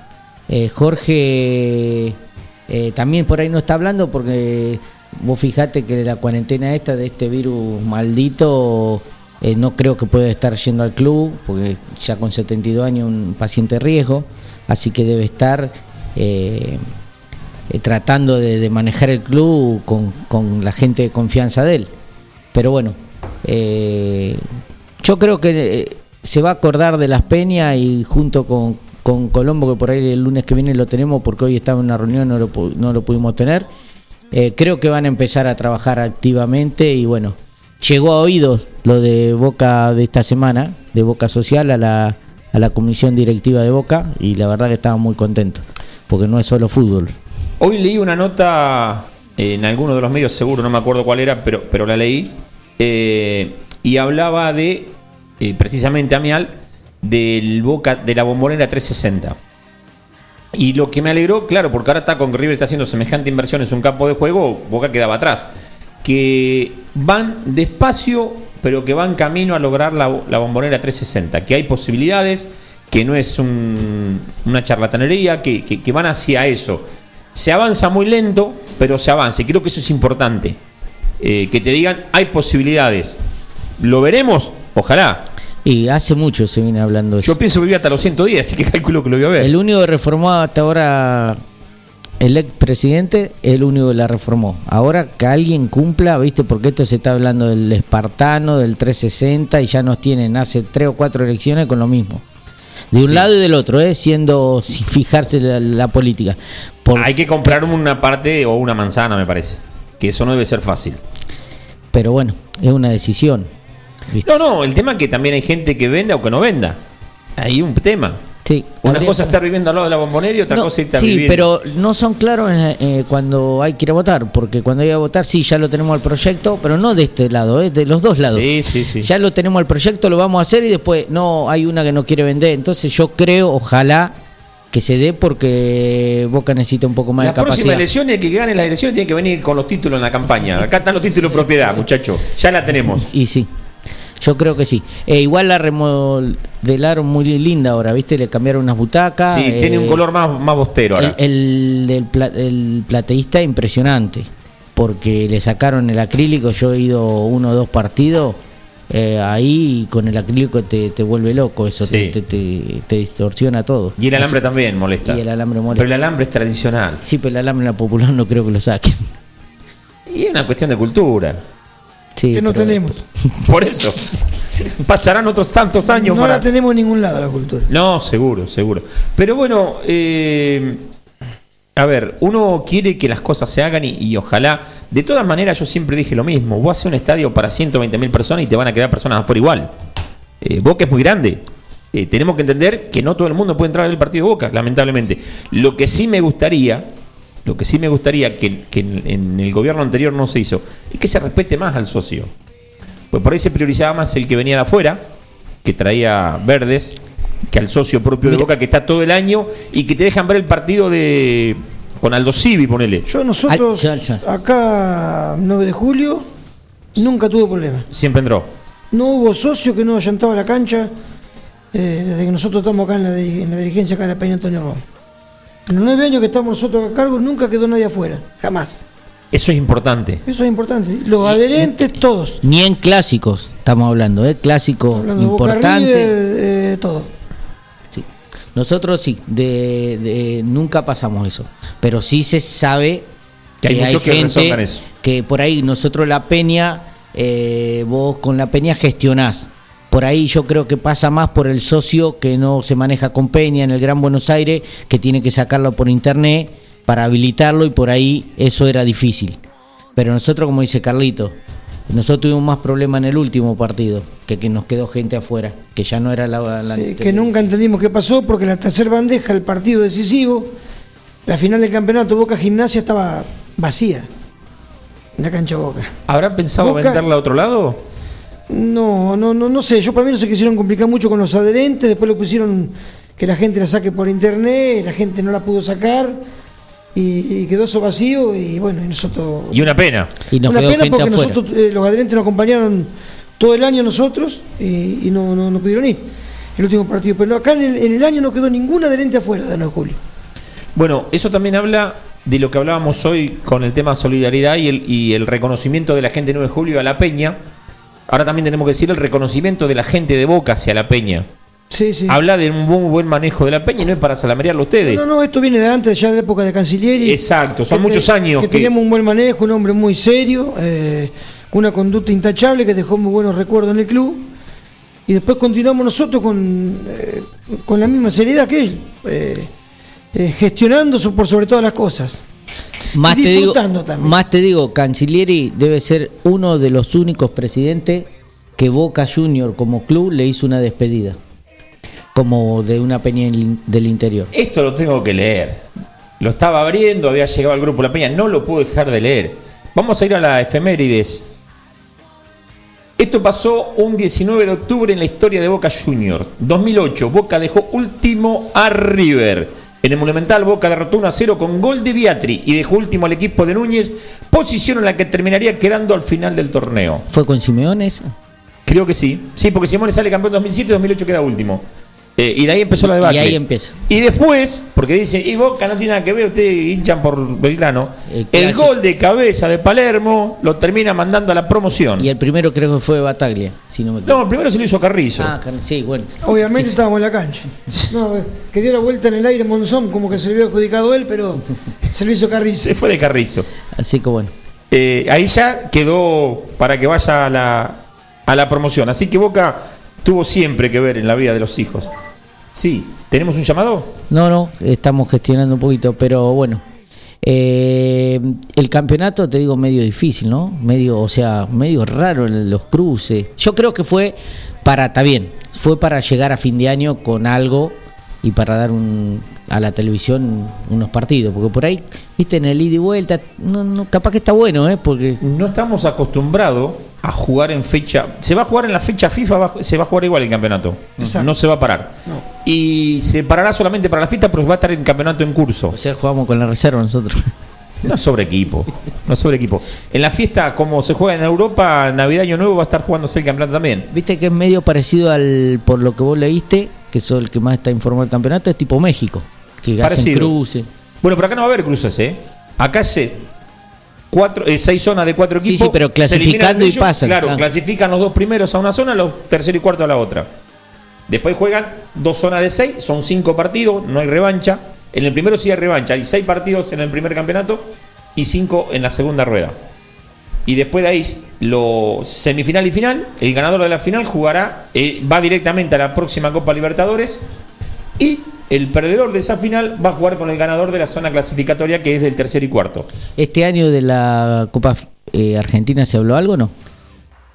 Speaker 2: eh, Jorge eh, también por ahí no está hablando porque vos fijate que la cuarentena esta de este virus maldito eh, no creo que pueda estar yendo al club porque ya con 72 años un paciente riesgo, así que debe estar eh, tratando de, manejar el club con, la gente de confianza de él. Pero bueno, eh, yo creo que eh, se va a acordar de las peñas y junto con, Colombo, que por ahí el lunes que viene lo tenemos porque hoy estaba en una reunión, no lo, no lo pudimos tener, creo que van a empezar a trabajar activamente y bueno, llegó a oídos lo de Boca de esta semana, de Boca Social a la, a la comisión directiva de Boca y la verdad que estaba muy contento, porque no es solo fútbol.
Speaker 1: Hoy leí una nota en alguno de los medios, seguro, no me acuerdo cuál era, pero, pero la leí, eh, y hablaba de, eh, precisamente Amial, del Boca, de la bombonera 360. Y lo que me alegró, claro, porque ahora está con River está haciendo semejante inversión en un campo de juego, Boca quedaba atrás. Que van despacio, pero que van camino a lograr la, la bombonera 360. Que hay posibilidades, que no es un- una charlatanería, que, que- que van hacia eso. Se avanza muy lento, pero se avanza. Y creo que eso es importante. Eh, que te digan, hay posibilidades. ¿Lo veremos? Ojalá.
Speaker 2: Y hace mucho se viene hablando de eso.
Speaker 1: Yo pienso que vive hasta los 110, así que calculo que lo voy a ver.
Speaker 2: El único que reformó hasta ahora el expresidente es el único que la reformó. Ahora que alguien cumpla, ¿viste? Porque esto se está hablando del espartano, del 360 y ya nos tienen hace tres o cuatro elecciones con lo mismo. De un
Speaker 1: Sí.
Speaker 2: lado y del otro, ¿eh? siendo sin fijarse la, la política. Por-
Speaker 1: Hay que comprar una parte o una manzana, me parece. Que eso no debe ser fácil.
Speaker 2: Pero bueno, es una decisión. ¿viste?
Speaker 1: No, no, el tema es que también hay gente que venda o que no venda. Hay un tema.
Speaker 2: Sí,
Speaker 1: Una
Speaker 2: habría
Speaker 1: cosa es estar viviendo al lado de la bombonera y otra
Speaker 2: No,
Speaker 1: cosa es estar
Speaker 2: sí,
Speaker 1: viviendo.
Speaker 2: pero no son claros eh, eh, cuando hay que ir a votar, porque cuando hay a votar sí, ya lo tenemos al proyecto, pero no de este lado, eh, de los dos lados.
Speaker 1: Sí, sí, sí.
Speaker 2: Ya lo tenemos al proyecto, lo vamos a hacer y después no, hay una que no quiere vender. Entonces yo creo, ojalá que se dé porque Boca necesita un poco más
Speaker 1: La
Speaker 2: de capacidad.
Speaker 1: próxima elección, el que gane las elecciones tiene que venir con los títulos en la campaña. Acá están los títulos de propiedad, muchachos. Ya la tenemos.
Speaker 2: Y sí, yo creo que sí. Eh, igual la remodelaron muy linda ahora, ¿viste? Le cambiaron unas butacas.
Speaker 1: Sí, tiene un
Speaker 2: eh,
Speaker 1: color más, más bostero ahora.
Speaker 2: El, el, del el plateísta impresionante, porque le sacaron el acrílico, yo he ido uno o dos partidos, eh, ahí con el acrílico te, te vuelve loco, eso te,
Speaker 1: Sí.
Speaker 2: te, te- te distorsiona todo.
Speaker 1: Y el alambre también molesta.
Speaker 2: Y el alambre molesta.
Speaker 1: Pero el alambre es tradicional.
Speaker 2: Sí, pero el alambre popular no creo que lo saquen.
Speaker 1: Y es una cuestión de cultura.
Speaker 2: Sí,
Speaker 3: que no
Speaker 2: pero-
Speaker 3: tenemos.
Speaker 1: Por eso. Pasarán otros tantos años
Speaker 3: No
Speaker 1: para-
Speaker 3: la tenemos en ningún lado la cultura.
Speaker 1: No, seguro, seguro. Pero bueno, eh, a ver, uno quiere que las cosas se hagan y, y ojalá De todas maneras, yo siempre dije lo mismo. Vos haces un estadio para 120 mil personas y te van a quedar personas afuera igual. Eh, Boca es muy grande. Eh, tenemos que entender que no todo el mundo puede entrar al partido de Boca, lamentablemente. Lo que sí me gustaría, lo que sí me gustaría que, que en, en el gobierno anterior no se hizo, es que se respete más al socio. Pues por ahí se priorizaba más el que venía de afuera, que traía verdes, que al socio propio de Boca que está todo el año y que te dejan ver el partido de con Aldo Civi, ponele.
Speaker 3: Yo nosotros, acá 9 de julio, nunca tuve problema.
Speaker 1: Siempre entró.
Speaker 3: No hubo socio que no haya entrado a la cancha eh, desde que nosotros estamos acá en la, en la dirigencia acá de la Peña Antonio Roma. En los nueve años que estamos nosotros a cargo nunca quedó nadie afuera, jamás.
Speaker 1: Eso es importante.
Speaker 3: Eso es importante. Los adherentes, todos.
Speaker 2: Ni en clásicos estamos hablando, ¿eh? Clásico
Speaker 3: Hablando de
Speaker 2: importante.
Speaker 3: River, eh, todo.
Speaker 2: Sí. Nosotros sí, de, de- nunca pasamos eso. Pero sí se sabe
Speaker 1: Que hay que rezongan
Speaker 2: gente
Speaker 1: eso.
Speaker 2: que por ahí nosotros la peña, eh, vos con la peña gestionás. Por ahí yo creo que pasa más por el socio que no se maneja con peña en el Gran Buenos Aires, que tiene que sacarlo por internet para habilitarlo y por ahí eso era difícil. Pero nosotros, como dice Carlito, nosotros tuvimos más problemas en el último partido, que que nos quedó gente afuera, que ya no era la... la
Speaker 3: que nunca entendimos qué pasó porque la tercer bandeja, el partido decisivo, la final del campeonato Boca Gimnasia estaba vacía. En la cancha Boca.
Speaker 1: ¿Habrán pensado
Speaker 3: Boca-
Speaker 1: venderla a otro lado?
Speaker 3: No, no, no, no sé. Yo para mí no se quisieron complicar mucho con los adherentes. Después lo pusieron que la gente la saque por internet. La gente no la pudo sacar. Y, y quedó eso vacío. Y bueno, y nosotros.
Speaker 1: Y una pena.
Speaker 3: una pena porque nosotros, eh, los adherentes nos acompañaron todo el año nosotros y, y no, no, no pudieron ir. El último partido. Pero acá en el, en el año no quedó ningún adherente afuera de 9 de julio.
Speaker 1: Bueno, eso también habla de lo que hablábamos hoy con el tema solidaridad y el, y el reconocimiento de la gente de 9 de julio a la Peña. Ahora también tenemos que decir el reconocimiento de la gente de Boca hacia la Peña.
Speaker 3: Sí, sí.
Speaker 1: Habla de un buen manejo de la Peña y no es para salamerearlo ustedes.
Speaker 3: No, no, esto viene de antes, ya de la época de Cancilieri.
Speaker 1: Exacto, son
Speaker 3: Que
Speaker 1: muchos años
Speaker 3: Que,
Speaker 1: que-
Speaker 3: teníamos un buen manejo, un hombre muy serio, eh, con una conducta intachable que dejó muy buenos recuerdos en el club. Y después continuamos nosotros con, eh, con la misma seriedad que él, eh, eh, gestionando por sobre todas las cosas.
Speaker 2: Más
Speaker 3: Y
Speaker 2: te, digo,
Speaker 3: también.
Speaker 2: más te digo, Cancellieri debe ser uno de los únicos presidentes que Boca Junior como club le hizo una despedida, como de una peña del interior.
Speaker 1: Esto lo tengo que leer. Lo estaba abriendo, había llegado al grupo La Peña, no lo puedo dejar de leer. Vamos a ir a la efemérides. Esto pasó un 19 de octubre en la historia de Boca Junior. 2008, Boca dejó último a River. En el Monumental, Boca derrotó 1 a 0 con gol de Biatri y dejó último al equipo de Núñez, posición en la que terminaría quedando al final del torneo.
Speaker 2: ¿Fue con Simeone esa?
Speaker 1: Creo que sí. Sí, porque Simone sale campeón 2007 y 2008 queda último. Eh, y de ahí empezó la
Speaker 2: Y
Speaker 1: debate.
Speaker 2: ahí empieza.
Speaker 1: Y después, porque dice, y Boca no tiene nada que ver, ustedes hinchan por Belgrano. El,
Speaker 2: clásico.
Speaker 1: gol de cabeza de Palermo lo termina mandando a la promoción.
Speaker 2: Y el primero creo que fue Bataglia, si no me equivoco.
Speaker 1: No, el primero se lo hizo Carrizo.
Speaker 2: Ah, Car- sí, bueno.
Speaker 3: Obviamente
Speaker 2: Sí.
Speaker 3: estábamos en la cancha. No, eh, que dio la vuelta en el aire Monzón, como que se le había adjudicado él, pero se lo hizo Carrizo.
Speaker 1: Se fue de Carrizo.
Speaker 2: Así que bueno.
Speaker 1: Eh, ahí ya quedó para que vaya a la, a la promoción. Así que Boca tuvo siempre que ver en la vida de los hijos. Sí, ¿tenemos un llamado?
Speaker 2: No, no, estamos gestionando un poquito, pero bueno. Eh, el campeonato, te digo, medio difícil, ¿no? Medio, o sea, medio raro en los cruces. Yo creo que fue para, está bien, fue para llegar a fin de año con algo y para dar un, a la televisión unos partidos, porque por ahí, viste, en el ida y vuelta, no, no, capaz que está bueno, ¿eh? Porque
Speaker 1: No estamos acostumbrados a jugar en fecha. Se va a jugar en la fecha FIFA, va- se va a jugar igual el campeonato.
Speaker 3: Exacto.
Speaker 1: No se va a parar. Y se parará solamente para la fiesta, pero va a estar el campeonato en curso.
Speaker 2: o sea, jugamos con la reserva nosotros.
Speaker 1: No es sobre equipo. No es sobre equipo. En la fiesta, como se juega en Europa, Navidad Año Nuevo va a estar jugándose el campeonato también.
Speaker 2: Viste que es medio parecido al, por lo que vos leíste, que sos el que más está informado del campeonato, es tipo México, que hacen cruces.
Speaker 1: Bueno, pero acá no va a haber cruces, ¿eh? Acá se. Cuatro, eh, seis zonas de cuatro
Speaker 2: Sí,
Speaker 1: equipos.
Speaker 2: sí, pero
Speaker 1: se
Speaker 2: clasificando y pasan,
Speaker 1: Claro,
Speaker 2: claro.
Speaker 1: clasifican los dos primeros a una zona, los tercero y cuarto a la otra. Después juegan dos zonas de seis, son cinco partidos, no hay revancha. En el primero sí hay revancha, hay seis partidos en el primer campeonato y cinco en la segunda rueda. Y después de ahí, lo semifinal y final, el ganador de la final jugará, eh, va directamente a la próxima Copa Libertadores y El perdedor de esa final va a jugar con el ganador de la zona clasificatoria que es del tercer y cuarto.
Speaker 2: ¿Este año de la Copa eh, Argentina se habló algo o no?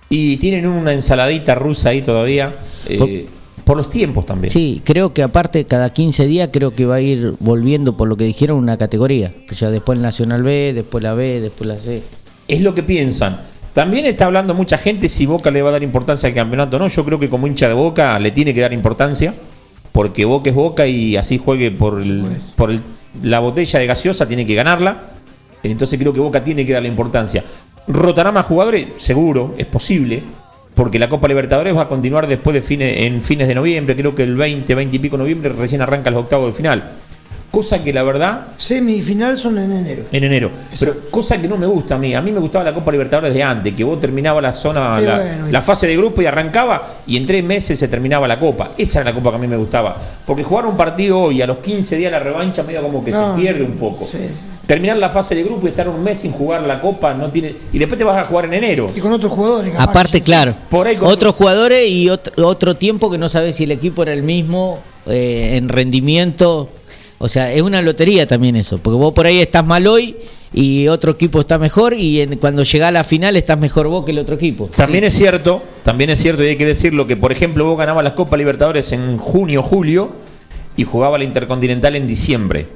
Speaker 1: Y tienen una ensaladita rusa ahí todavía. eh, por los tiempos también.
Speaker 2: Sí, creo que aparte cada 15 días creo que va a ir volviendo por lo que dijeron una categoría. Que ya después el Nacional B, después la B, después la C.
Speaker 1: Es lo que piensan. También está hablando mucha gente si Boca le va a dar importancia al campeonato o no. Yo creo que como hincha de Boca le tiene que dar importancia, porque Boca es Boca y así juegue por, el- por la botella de gaseosa, tiene que ganarla. Entonces creo que Boca tiene que darle importancia. ¿Rotará más jugadores? Seguro, es posible, porque la Copa Libertadores va a continuar después de fines, en fines de noviembre, creo que el 20, 20 y pico de noviembre recién arrancan los octavos de final. Cosa que la verdad
Speaker 3: Semifinal son en enero.
Speaker 1: en enero. Pero cosa que no me gusta a mí. A mí me gustaba la Copa Libertadores de antes, que vos terminabas la zona, la,
Speaker 3: bueno, y-
Speaker 1: la fase de grupo y arrancaba y en tres meses se terminaba la Copa. Esa era la Copa que a mí me gustaba. Porque jugar un partido hoy a los 15 días la revancha medio como que
Speaker 3: No.
Speaker 1: se pierde un poco. Terminar la fase de grupo y estar un mes sin jugar la Copa no tiene y después te vas a jugar en enero.
Speaker 3: Y con otros jugadores. capaz
Speaker 2: Aparte, claro,
Speaker 1: Por ahí con-
Speaker 2: otros jugadores y otro, otro tiempo que no sabes si el equipo era el mismo eh, en rendimiento. O sea, es una lotería también eso, porque vos por ahí estás mal hoy y otro equipo está mejor y en- cuando llega a la final estás mejor vos que el otro equipo.
Speaker 1: También
Speaker 2: Sí.
Speaker 1: es cierto, también es cierto y hay que decirlo que por ejemplo vos ganabas la Copa Libertadores en junio, julio y jugaba la Intercontinental en diciembre.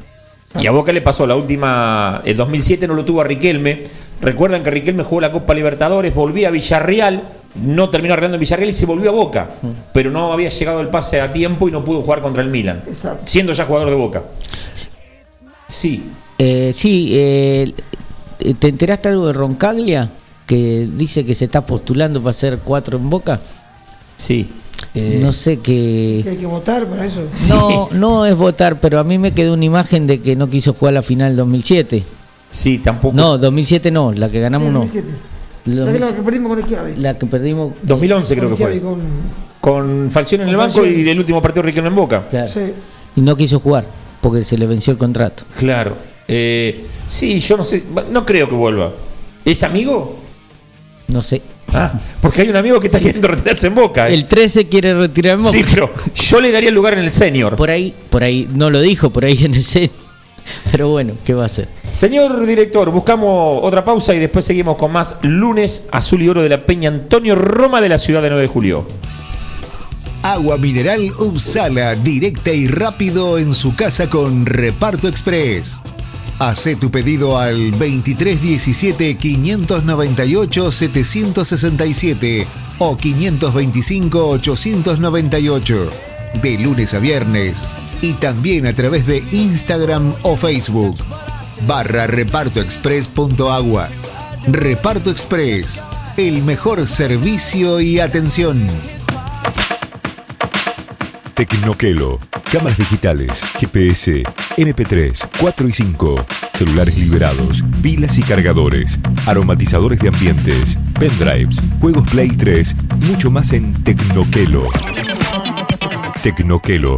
Speaker 1: Y a Boca le pasó la última, el 2007 no lo tuvo a Riquelme. Recuerdan que Riquelme jugó la Copa Libertadores, volvía a Villarreal, no terminó arreglando en Villarreal y se volvió a Boca. Pero no había llegado el pase a tiempo y no pudo jugar contra el Milan,
Speaker 3: Exacto.
Speaker 1: siendo ya jugador de Boca. Sí,
Speaker 2: Eh, sí, eh, ¿te enteraste algo de Roncaglia? Que dice que se está postulando para hacer cuatro en Boca.
Speaker 1: sí.
Speaker 2: no sé qué...
Speaker 3: Que hay que votar para eso.
Speaker 2: No, no es votar, pero a mí me quedó una imagen de que no quiso jugar la final 2007.
Speaker 1: Sí, tampoco.
Speaker 2: No, 2007 no, la que ganamos no.
Speaker 3: 2007.
Speaker 2: Lo-
Speaker 3: La que, la que perdimos con Esquiavi.
Speaker 2: La que perdimos.
Speaker 1: 2011 creo que fue.
Speaker 3: Con-
Speaker 1: Con Falcione en el banco
Speaker 3: Falcione.
Speaker 1: y el último partido Riquelme en Boca.
Speaker 2: Claro.
Speaker 3: Sí.
Speaker 2: Y no quiso jugar porque se le venció el contrato.
Speaker 1: Claro. Eh, sí, yo no sé, no creo que vuelva. ¿Es amigo?
Speaker 2: No sé.
Speaker 1: Ah, porque hay un amigo que está queriendo retirarse en Boca. ¿eh?
Speaker 2: El 13 quiere retirar en Boca.
Speaker 1: Sí, pero yo le daría el lugar en el senior.
Speaker 2: Por ahí, por ahí, no lo dijo, por ahí en el C. Pero bueno, ¿qué va a hacer?
Speaker 1: Señor director, buscamos otra pausa y después seguimos con más lunes azul y oro de la Peña Antonio Roma de la ciudad de 9 de julio.
Speaker 4: Agua mineral Upsala, directa y rápido en su casa con Reparto Express. Hacé tu pedido al 2317 598 767 o 525 898 de lunes a viernes y también a través de Instagram o Facebook barra repartoexpress.agua. Reparto Express, el mejor servicio y atención.
Speaker 7: Tecnoquelo. Cámaras digitales, GPS, MP3, 4 y 5, celulares liberados, pilas y cargadores, aromatizadores de ambientes, pendrives, juegos Play 3, mucho más en Tecnoquelo. Tecnoquelo,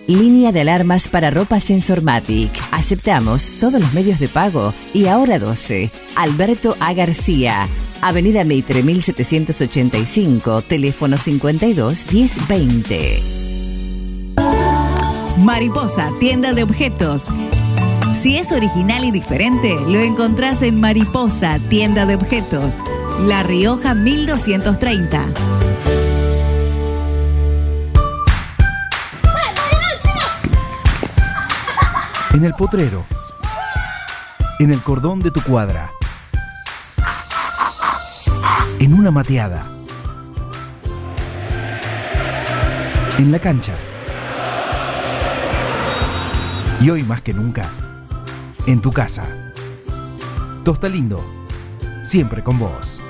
Speaker 13: Línea de alarmas para ropa Sensormatic. Aceptamos todos los medios de pago y ahora 12. Alberto A. García. Avenida Meitre 1785, teléfono 52 1020.
Speaker 14: Mariposa, tienda de objetos. Si es original y diferente, lo encontrás en Mariposa, tienda de objetos. La Rioja 1230.
Speaker 15: En el potrero. En el cordón de tu cuadra. En una mateada. En la cancha. Y hoy más que nunca, en tu casa. Tosta Lindo, siempre con vos.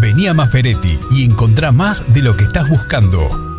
Speaker 16: Vení a Maferetti y encontrá más de lo que estás buscando.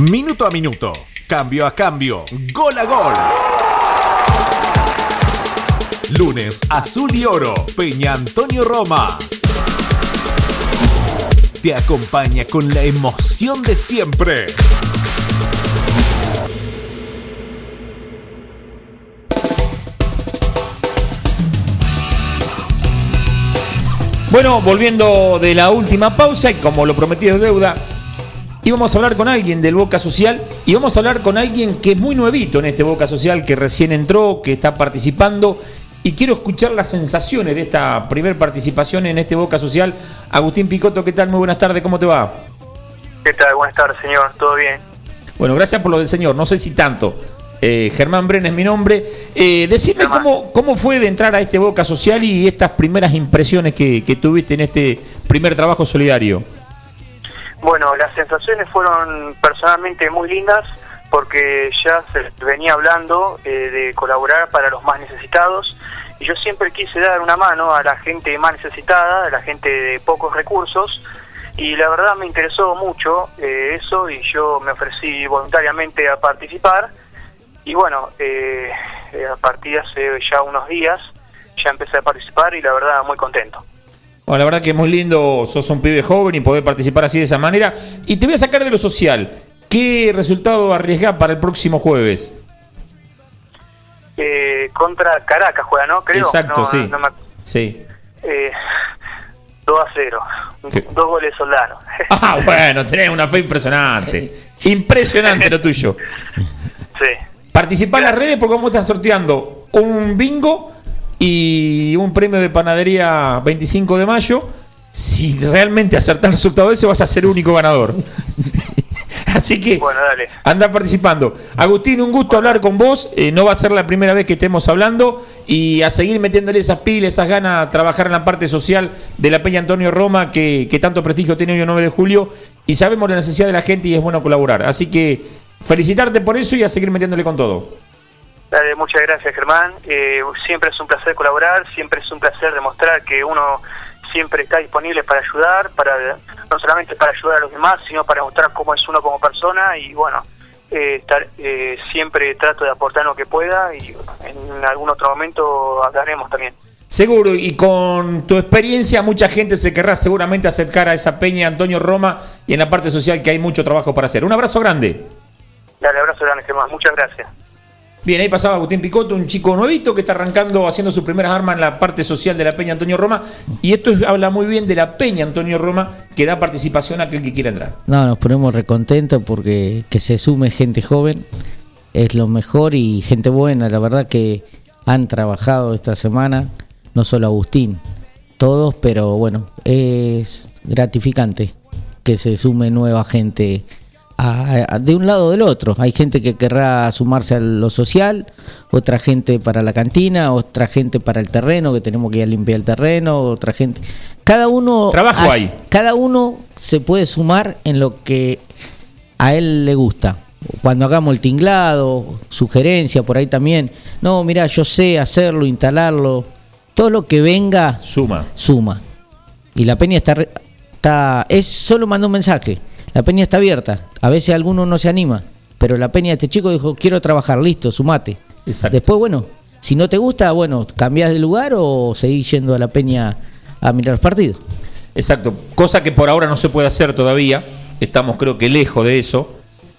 Speaker 11: Minuto a minuto, cambio a cambio, gol a gol. Lunes azul y oro, Peña Antonio Roma. Te acompaña con la emoción de siempre.
Speaker 1: Bueno, volviendo de la última pausa y como lo prometido es deuda, íbamos a hablar con alguien del Boca Social y vamos a hablar con alguien que es muy nuevito en este Boca Social, que recién entró, que está participando y quiero escuchar las sensaciones de esta primer participación en este Boca Social. Agustín Picoto, ¿qué tal? Muy buenas tardes, ¿cómo te va?
Speaker 17: ¿Qué tal? Buenas tardes, señor. ¿Todo bien?
Speaker 1: Bueno, gracias por lo del señor, no sé si tanto. Eh, Germán Bren es mi nombre. Eh, decime cómo, cómo fue de entrar a este Boca Social y estas primeras impresiones que, que tuviste en este primer trabajo solidario.
Speaker 17: Bueno, las sensaciones fueron personalmente muy lindas porque ya se venía hablando eh, de colaborar para los más necesitados y yo siempre quise dar una mano a la gente más necesitada, a la gente de pocos recursos y la verdad me interesó mucho eh, eso y yo me ofrecí voluntariamente a participar y bueno, eh, eh, a partir de hace ya unos días ya empecé a participar y la verdad muy contento.
Speaker 1: Bueno, la verdad que es muy lindo, sos un pibe joven y poder participar así de esa manera. Y te voy a sacar de lo social. ¿Qué resultado arriesgás para el próximo jueves?
Speaker 17: Eh, contra Caracas juega, ¿no? Creo.
Speaker 1: Exacto,
Speaker 17: No,
Speaker 1: sí.
Speaker 17: no me-
Speaker 1: Sí.
Speaker 17: eh, 2 a 0. Dos goles soldados.
Speaker 1: Ah, bueno, tenés una fe impresionante. Impresionante lo tuyo.
Speaker 17: sí.
Speaker 1: Participá en las redes porque vamos a estar sorteando un bingo y un premio de panadería 25 de mayo. Si realmente acertás el resultado ese, vas a ser el único ganador. Así que
Speaker 17: Bueno, dale.
Speaker 1: anda participando. Agustín, un gusto hablar con vos. Eh, no va a ser la primera vez que estemos hablando. Y a seguir metiéndole esas pilas, esas ganas a trabajar en la parte social de la Peña Antonio Roma, que, que tanto prestigio tiene hoy el 9 de julio. Y sabemos la necesidad de la gente y es bueno colaborar. Así que felicitarte por eso y a seguir metiéndole con todo.
Speaker 17: Dale, muchas gracias Germán. Eh, siempre es un placer colaborar, siempre es un placer demostrar que uno siempre está disponible para ayudar, para no solamente para ayudar a los demás, sino para mostrar cómo es uno como persona y bueno, eh, estar, eh, siempre trato de aportar lo que pueda y en algún otro momento hablaremos también.
Speaker 1: Seguro, y con tu experiencia mucha gente se querrá seguramente acercar a esa peña Antonio Roma y en la parte social que hay mucho trabajo para hacer. Un abrazo grande.
Speaker 17: Dale, abrazo grande, Germán. Muchas gracias.
Speaker 1: Bien, ahí pasaba Agustín Picotto, un chico nuevito que está arrancando, haciendo sus primeras armas en la parte social de la Peña Antonio Roma. Y esto es- habla muy bien de la Peña Antonio Roma, que da participación a aquel que quiera entrar.
Speaker 2: No, nos ponemos recontentos porque que se sume gente joven es lo mejor y gente buena. La verdad que han trabajado esta semana, no solo Agustín, todos, pero bueno, es gratificante que se sume nueva gente a- a- de un lado o del otro. Hay gente que querrá sumarse a lo social, otra gente para la cantina, otra gente para el terreno, que tenemos que ir a limpiar el terreno, otra gente. Cada uno
Speaker 1: Trabajo
Speaker 2: hace-
Speaker 1: hay.
Speaker 2: cada uno se puede sumar en lo que a él le gusta. Cuando hagamos el tinglado, sugerencia por ahí también. No, mira, yo sé hacerlo, instalarlo. Todo lo que venga
Speaker 1: Suma.
Speaker 2: suma. Y la peña está, está es solo manda un mensaje. La peña está abierta. A veces alguno no se anima, pero la peña este chico dijo, "Quiero trabajar, listo, sumate." Después, bueno, si no te gusta, bueno, cambias de lugar o seguís yendo a la peña a mirar los partidos.
Speaker 1: Exacto, cosa que por ahora no se puede hacer todavía. Estamos creo que lejos de eso.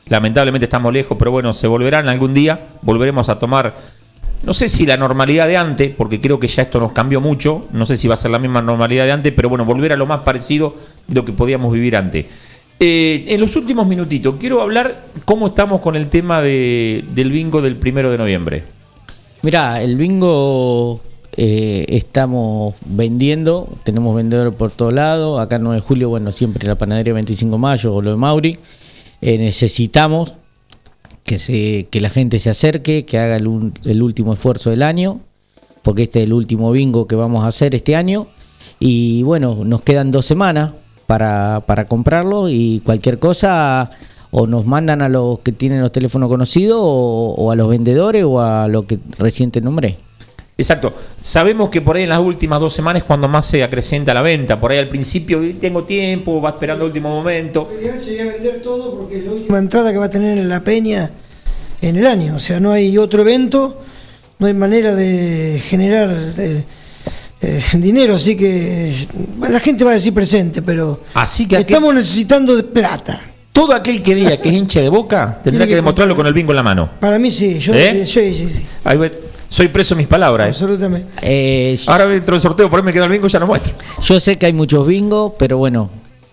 Speaker 1: Lamentablemente estamos lejos, pero bueno, se volverán algún día. Volveremos a tomar, no sé si la normalidad de antes, porque creo que ya esto nos cambió mucho. No sé si va a ser la misma normalidad de antes, pero bueno, volver a lo más parecido de lo que podíamos vivir antes. Eh, en los últimos minutitos, quiero hablar cómo estamos con el tema de- del bingo del primero de noviembre.
Speaker 2: Mira, el bingo eh, estamos vendiendo, tenemos vendedores por todos lados. Acá en 9 de julio, bueno, siempre la panadería 25 de mayo o lo de Mauri. Eh, necesitamos que, se, que la gente se acerque, que haga el último esfuerzo del año, porque este es el último bingo que vamos a hacer este año. Y bueno, nos quedan dos semanas para, para comprarlo y cualquier cosa o nos mandan a los que tienen los teléfonos conocidos o, o a los vendedores o a lo que recién te nombré.
Speaker 1: Exacto. Sabemos que por ahí en las últimas dos semanas es cuando más se acrecenta la venta. Por ahí al principio "Eh, tengo tiempo, va esperando el último momento.
Speaker 3: Lo ideal sería vender todo porque es la última entrada que va a tener la peña en el año. O sea, no hay otro evento, no hay manera de generar eh, eh, dinero, así que bueno, la gente va a decir presente, pero
Speaker 1: Así que aquel-
Speaker 3: estamos necesitando de plata.
Speaker 1: todo aquel que diga que es hincha de boca tendrá que
Speaker 3: que
Speaker 1: demostrarlo con el bingo en la mano.
Speaker 3: Para mí sí, yo
Speaker 1: ¿Eh?
Speaker 3: sí, sí, sí,
Speaker 1: Ahí voy. Soy preso de mis palabras. ¿eh?
Speaker 3: absolutamente.
Speaker 1: Ahora dentro del sorteo, por ahí me queda el bingo, ya no muestro.
Speaker 2: Yo sé que hay muchos bingos, pero bueno,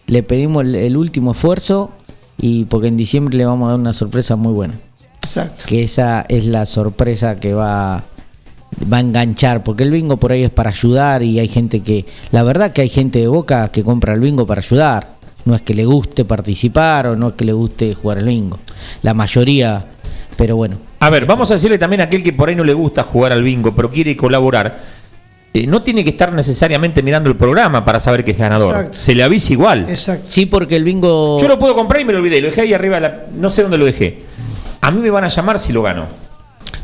Speaker 2: le pedimos el, el último esfuerzo y porque en diciembre le vamos a dar una sorpresa muy buena.
Speaker 3: Exacto.
Speaker 2: Que esa es la sorpresa que va, va a enganchar, porque el bingo por ahí es para ayudar y hay gente que, la verdad que hay gente de boca que compra el bingo para ayudar. No es que le guste participar o no es que le guste jugar el bingo. La mayoría, pero bueno.
Speaker 1: A ver, vamos a decirle también a aquel que por ahí no le gusta jugar al bingo, pero quiere colaborar. eh, no tiene que estar necesariamente mirando el programa para saber que es ganador.
Speaker 2: Exacto.
Speaker 1: Se le avisa igual.
Speaker 3: Exacto.
Speaker 2: Sí, porque el bingo...
Speaker 1: Yo lo puedo comprar y me lo olvidé. Lo dejé ahí arriba, la- no sé dónde lo dejé. A mí me van a llamar si lo gano.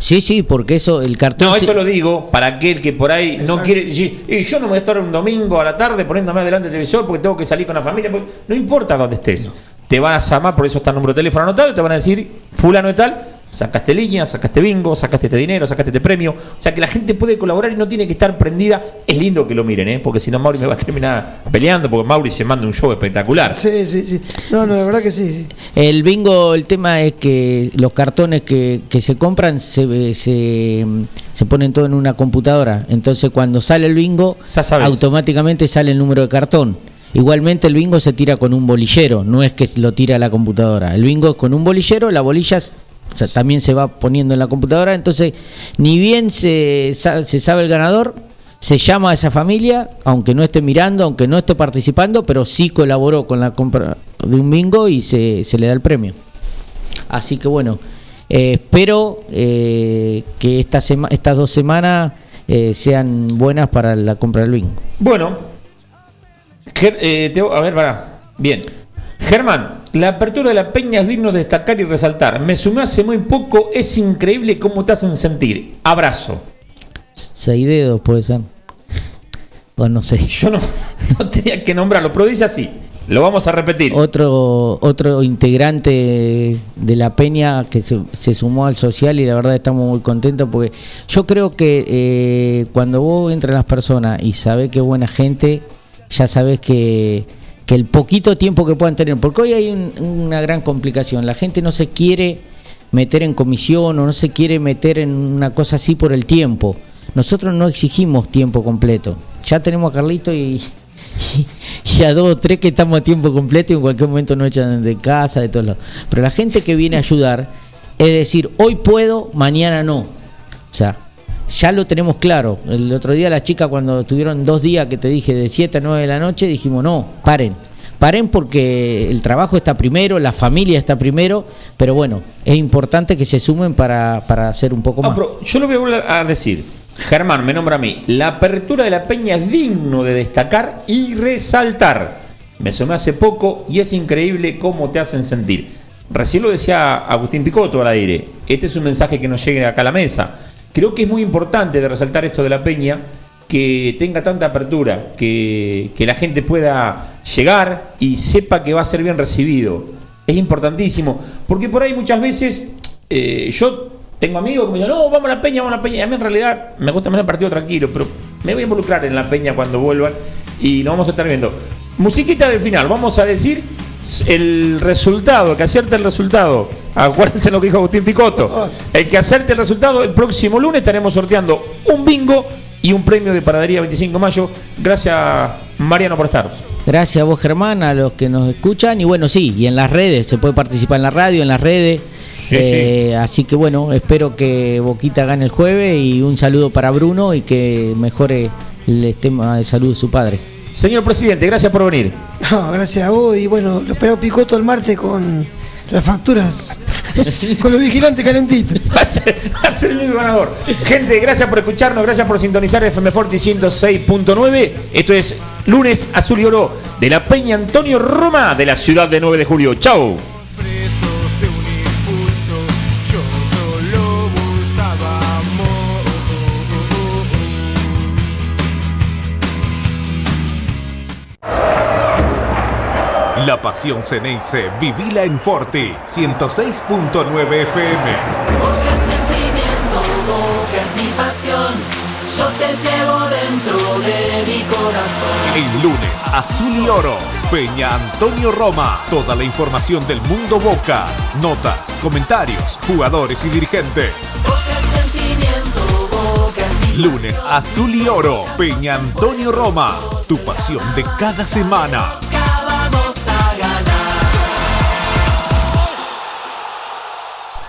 Speaker 2: Sí, sí, porque eso, el cartón...
Speaker 1: No,
Speaker 2: se-
Speaker 1: esto lo digo para aquel que por ahí no quiere. y- yo no me voy a estar un domingo a la tarde poniéndome delante del televisor porque tengo que salir con la familia. porque- no importa dónde estés. Te van a llamar, por eso está el número de teléfono anotado, y te van a decir, fulano y tal, sacaste línea, sacaste bingo, sacaste este dinero, sacaste este premio. O sea que la gente puede colaborar y no tiene que estar prendida. Es lindo que lo miren, ¿eh? porque si no Mauri me va a terminar peleando, porque Mauri se manda un show espectacular.
Speaker 3: Sí, sí, sí. No, no, la verdad que sí, sí.
Speaker 2: El bingo, el tema es que los cartones que, que se compran se, se, se ponen todo en una computadora. Entonces cuando sale el bingo, automáticamente sale el número de cartón. Igualmente el bingo se tira con un bolillero, no es que lo tira a la computadora. El bingo es con un bolillero, la bolilla también se va poniendo en la computadora. Entonces, ni bien se, se sabe el ganador, se llama a esa familia, aunque no esté mirando, aunque no esté participando, pero sí colaboró con la compra de un bingo y se, se le da el premio. Así que bueno, eh, espero eh, que esta sema- estas dos semanas eh, sean buenas para la compra del bingo.
Speaker 1: Bueno, a ver, para. Bien. Germán, la apertura de la peña es digno de destacar y resaltar. Me sumé hace muy poco, es increíble cómo te hacen sentir. Abrazo.
Speaker 2: Seis dedos puede ser. O no sé.
Speaker 1: Yo no, no tenía que nombrarlo, pero dice así. Lo vamos a repetir.
Speaker 2: Otro, otro integrante de la Peña que se, se sumó al social y la verdad estamos muy contentos porque yo creo que eh, cuando vos entras a las personas y sabés que es buena gente, ya sabés que, que el poquito tiempo que puedan tener, porque hoy hay un- una gran complicación, la gente no se quiere meter en comisión o no se quiere meter en una cosa así por el tiempo. Nosotros no exigimos tiempo completo. Ya tenemos a Carlito y, y a dos o tres que estamos a tiempo completo y en cualquier momento nos echan de casa, de todos lados. Pero la gente que viene a ayudar es decir, hoy puedo, mañana no. O sea, ya lo tenemos claro. El otro día las chicas cuando tuvieron dos días que te dije de 7 a 9 de la noche, dijimos, no, paren. Paren porque el trabajo está primero, la familia está primero, pero bueno, es importante que se sumen para, para hacer un poco
Speaker 1: Ah,
Speaker 2: más.
Speaker 1: pero yo lo voy a volver a decir. Germán me nombra a mí. La apertura de la peña es digno de destacar y resaltar. Me sumé hace poco y es increíble cómo te hacen sentir. Recién lo decía Agustín Picotto al aire. Este es un mensaje que nos llegue acá a la mesa. Creo que es muy importante de resaltar esto de la peña, que tenga tanta apertura, que, la gente pueda llegar y sepa que va a ser bien recibido. Es importantísimo, porque por ahí muchas veces eh, yo tengo amigos que me dicen, no, vamos a la peña, vamos a la peña. Y a mí en realidad me gusta más el partido tranquilo, pero me voy a involucrar en la peña cuando vuelvan y lo vamos a estar viendo. Musiquita del final, vamos a decir el resultado, que acierte el resultado. Acuérdense lo que dijo Agustín Picotto. El que acerte el resultado, el próximo lunes estaremos sorteando un bingo y un premio de Panadería 25 de mayo. Gracias, Mariano, por estar.
Speaker 2: Gracias a vos, Germán, a los que nos escuchan. Y bueno, sí, y en las redes, se puede participar en la radio, en las redes.
Speaker 1: Sí,
Speaker 2: Eh, Así que bueno, espero que Boquita gane el jueves y un saludo para Bruno y que mejore el esquema de salud de su padre.
Speaker 1: Señor presidente, gracias por venir.
Speaker 3: No, gracias a vos. Y bueno, lo esperamos Picoto el martes con las facturas. con los vigilantes calentitos.
Speaker 1: Va a ser, va a ser el único ganador. Gente, gracias por escucharnos, gracias por sintonizar FM Forti 106.9. Esto es lunes azul y oro de la Peña Antonio Roma de la ciudad de 9 de julio. Chau.
Speaker 11: La pasión Ceneice, vivila en Forti 106.9 FM.
Speaker 12: sentimiento, boca es mi pasión. Yo te llevo dentro de mi corazón.
Speaker 11: El lunes, Azul y Oro, Peña Antonio Roma. Toda la información del mundo Boca, notas, comentarios, jugadores y dirigentes.
Speaker 12: Sentimiento, boca mi
Speaker 11: Lunes, Azul y Oro, Peña Antonio Roma. Tu pasión de cada semana.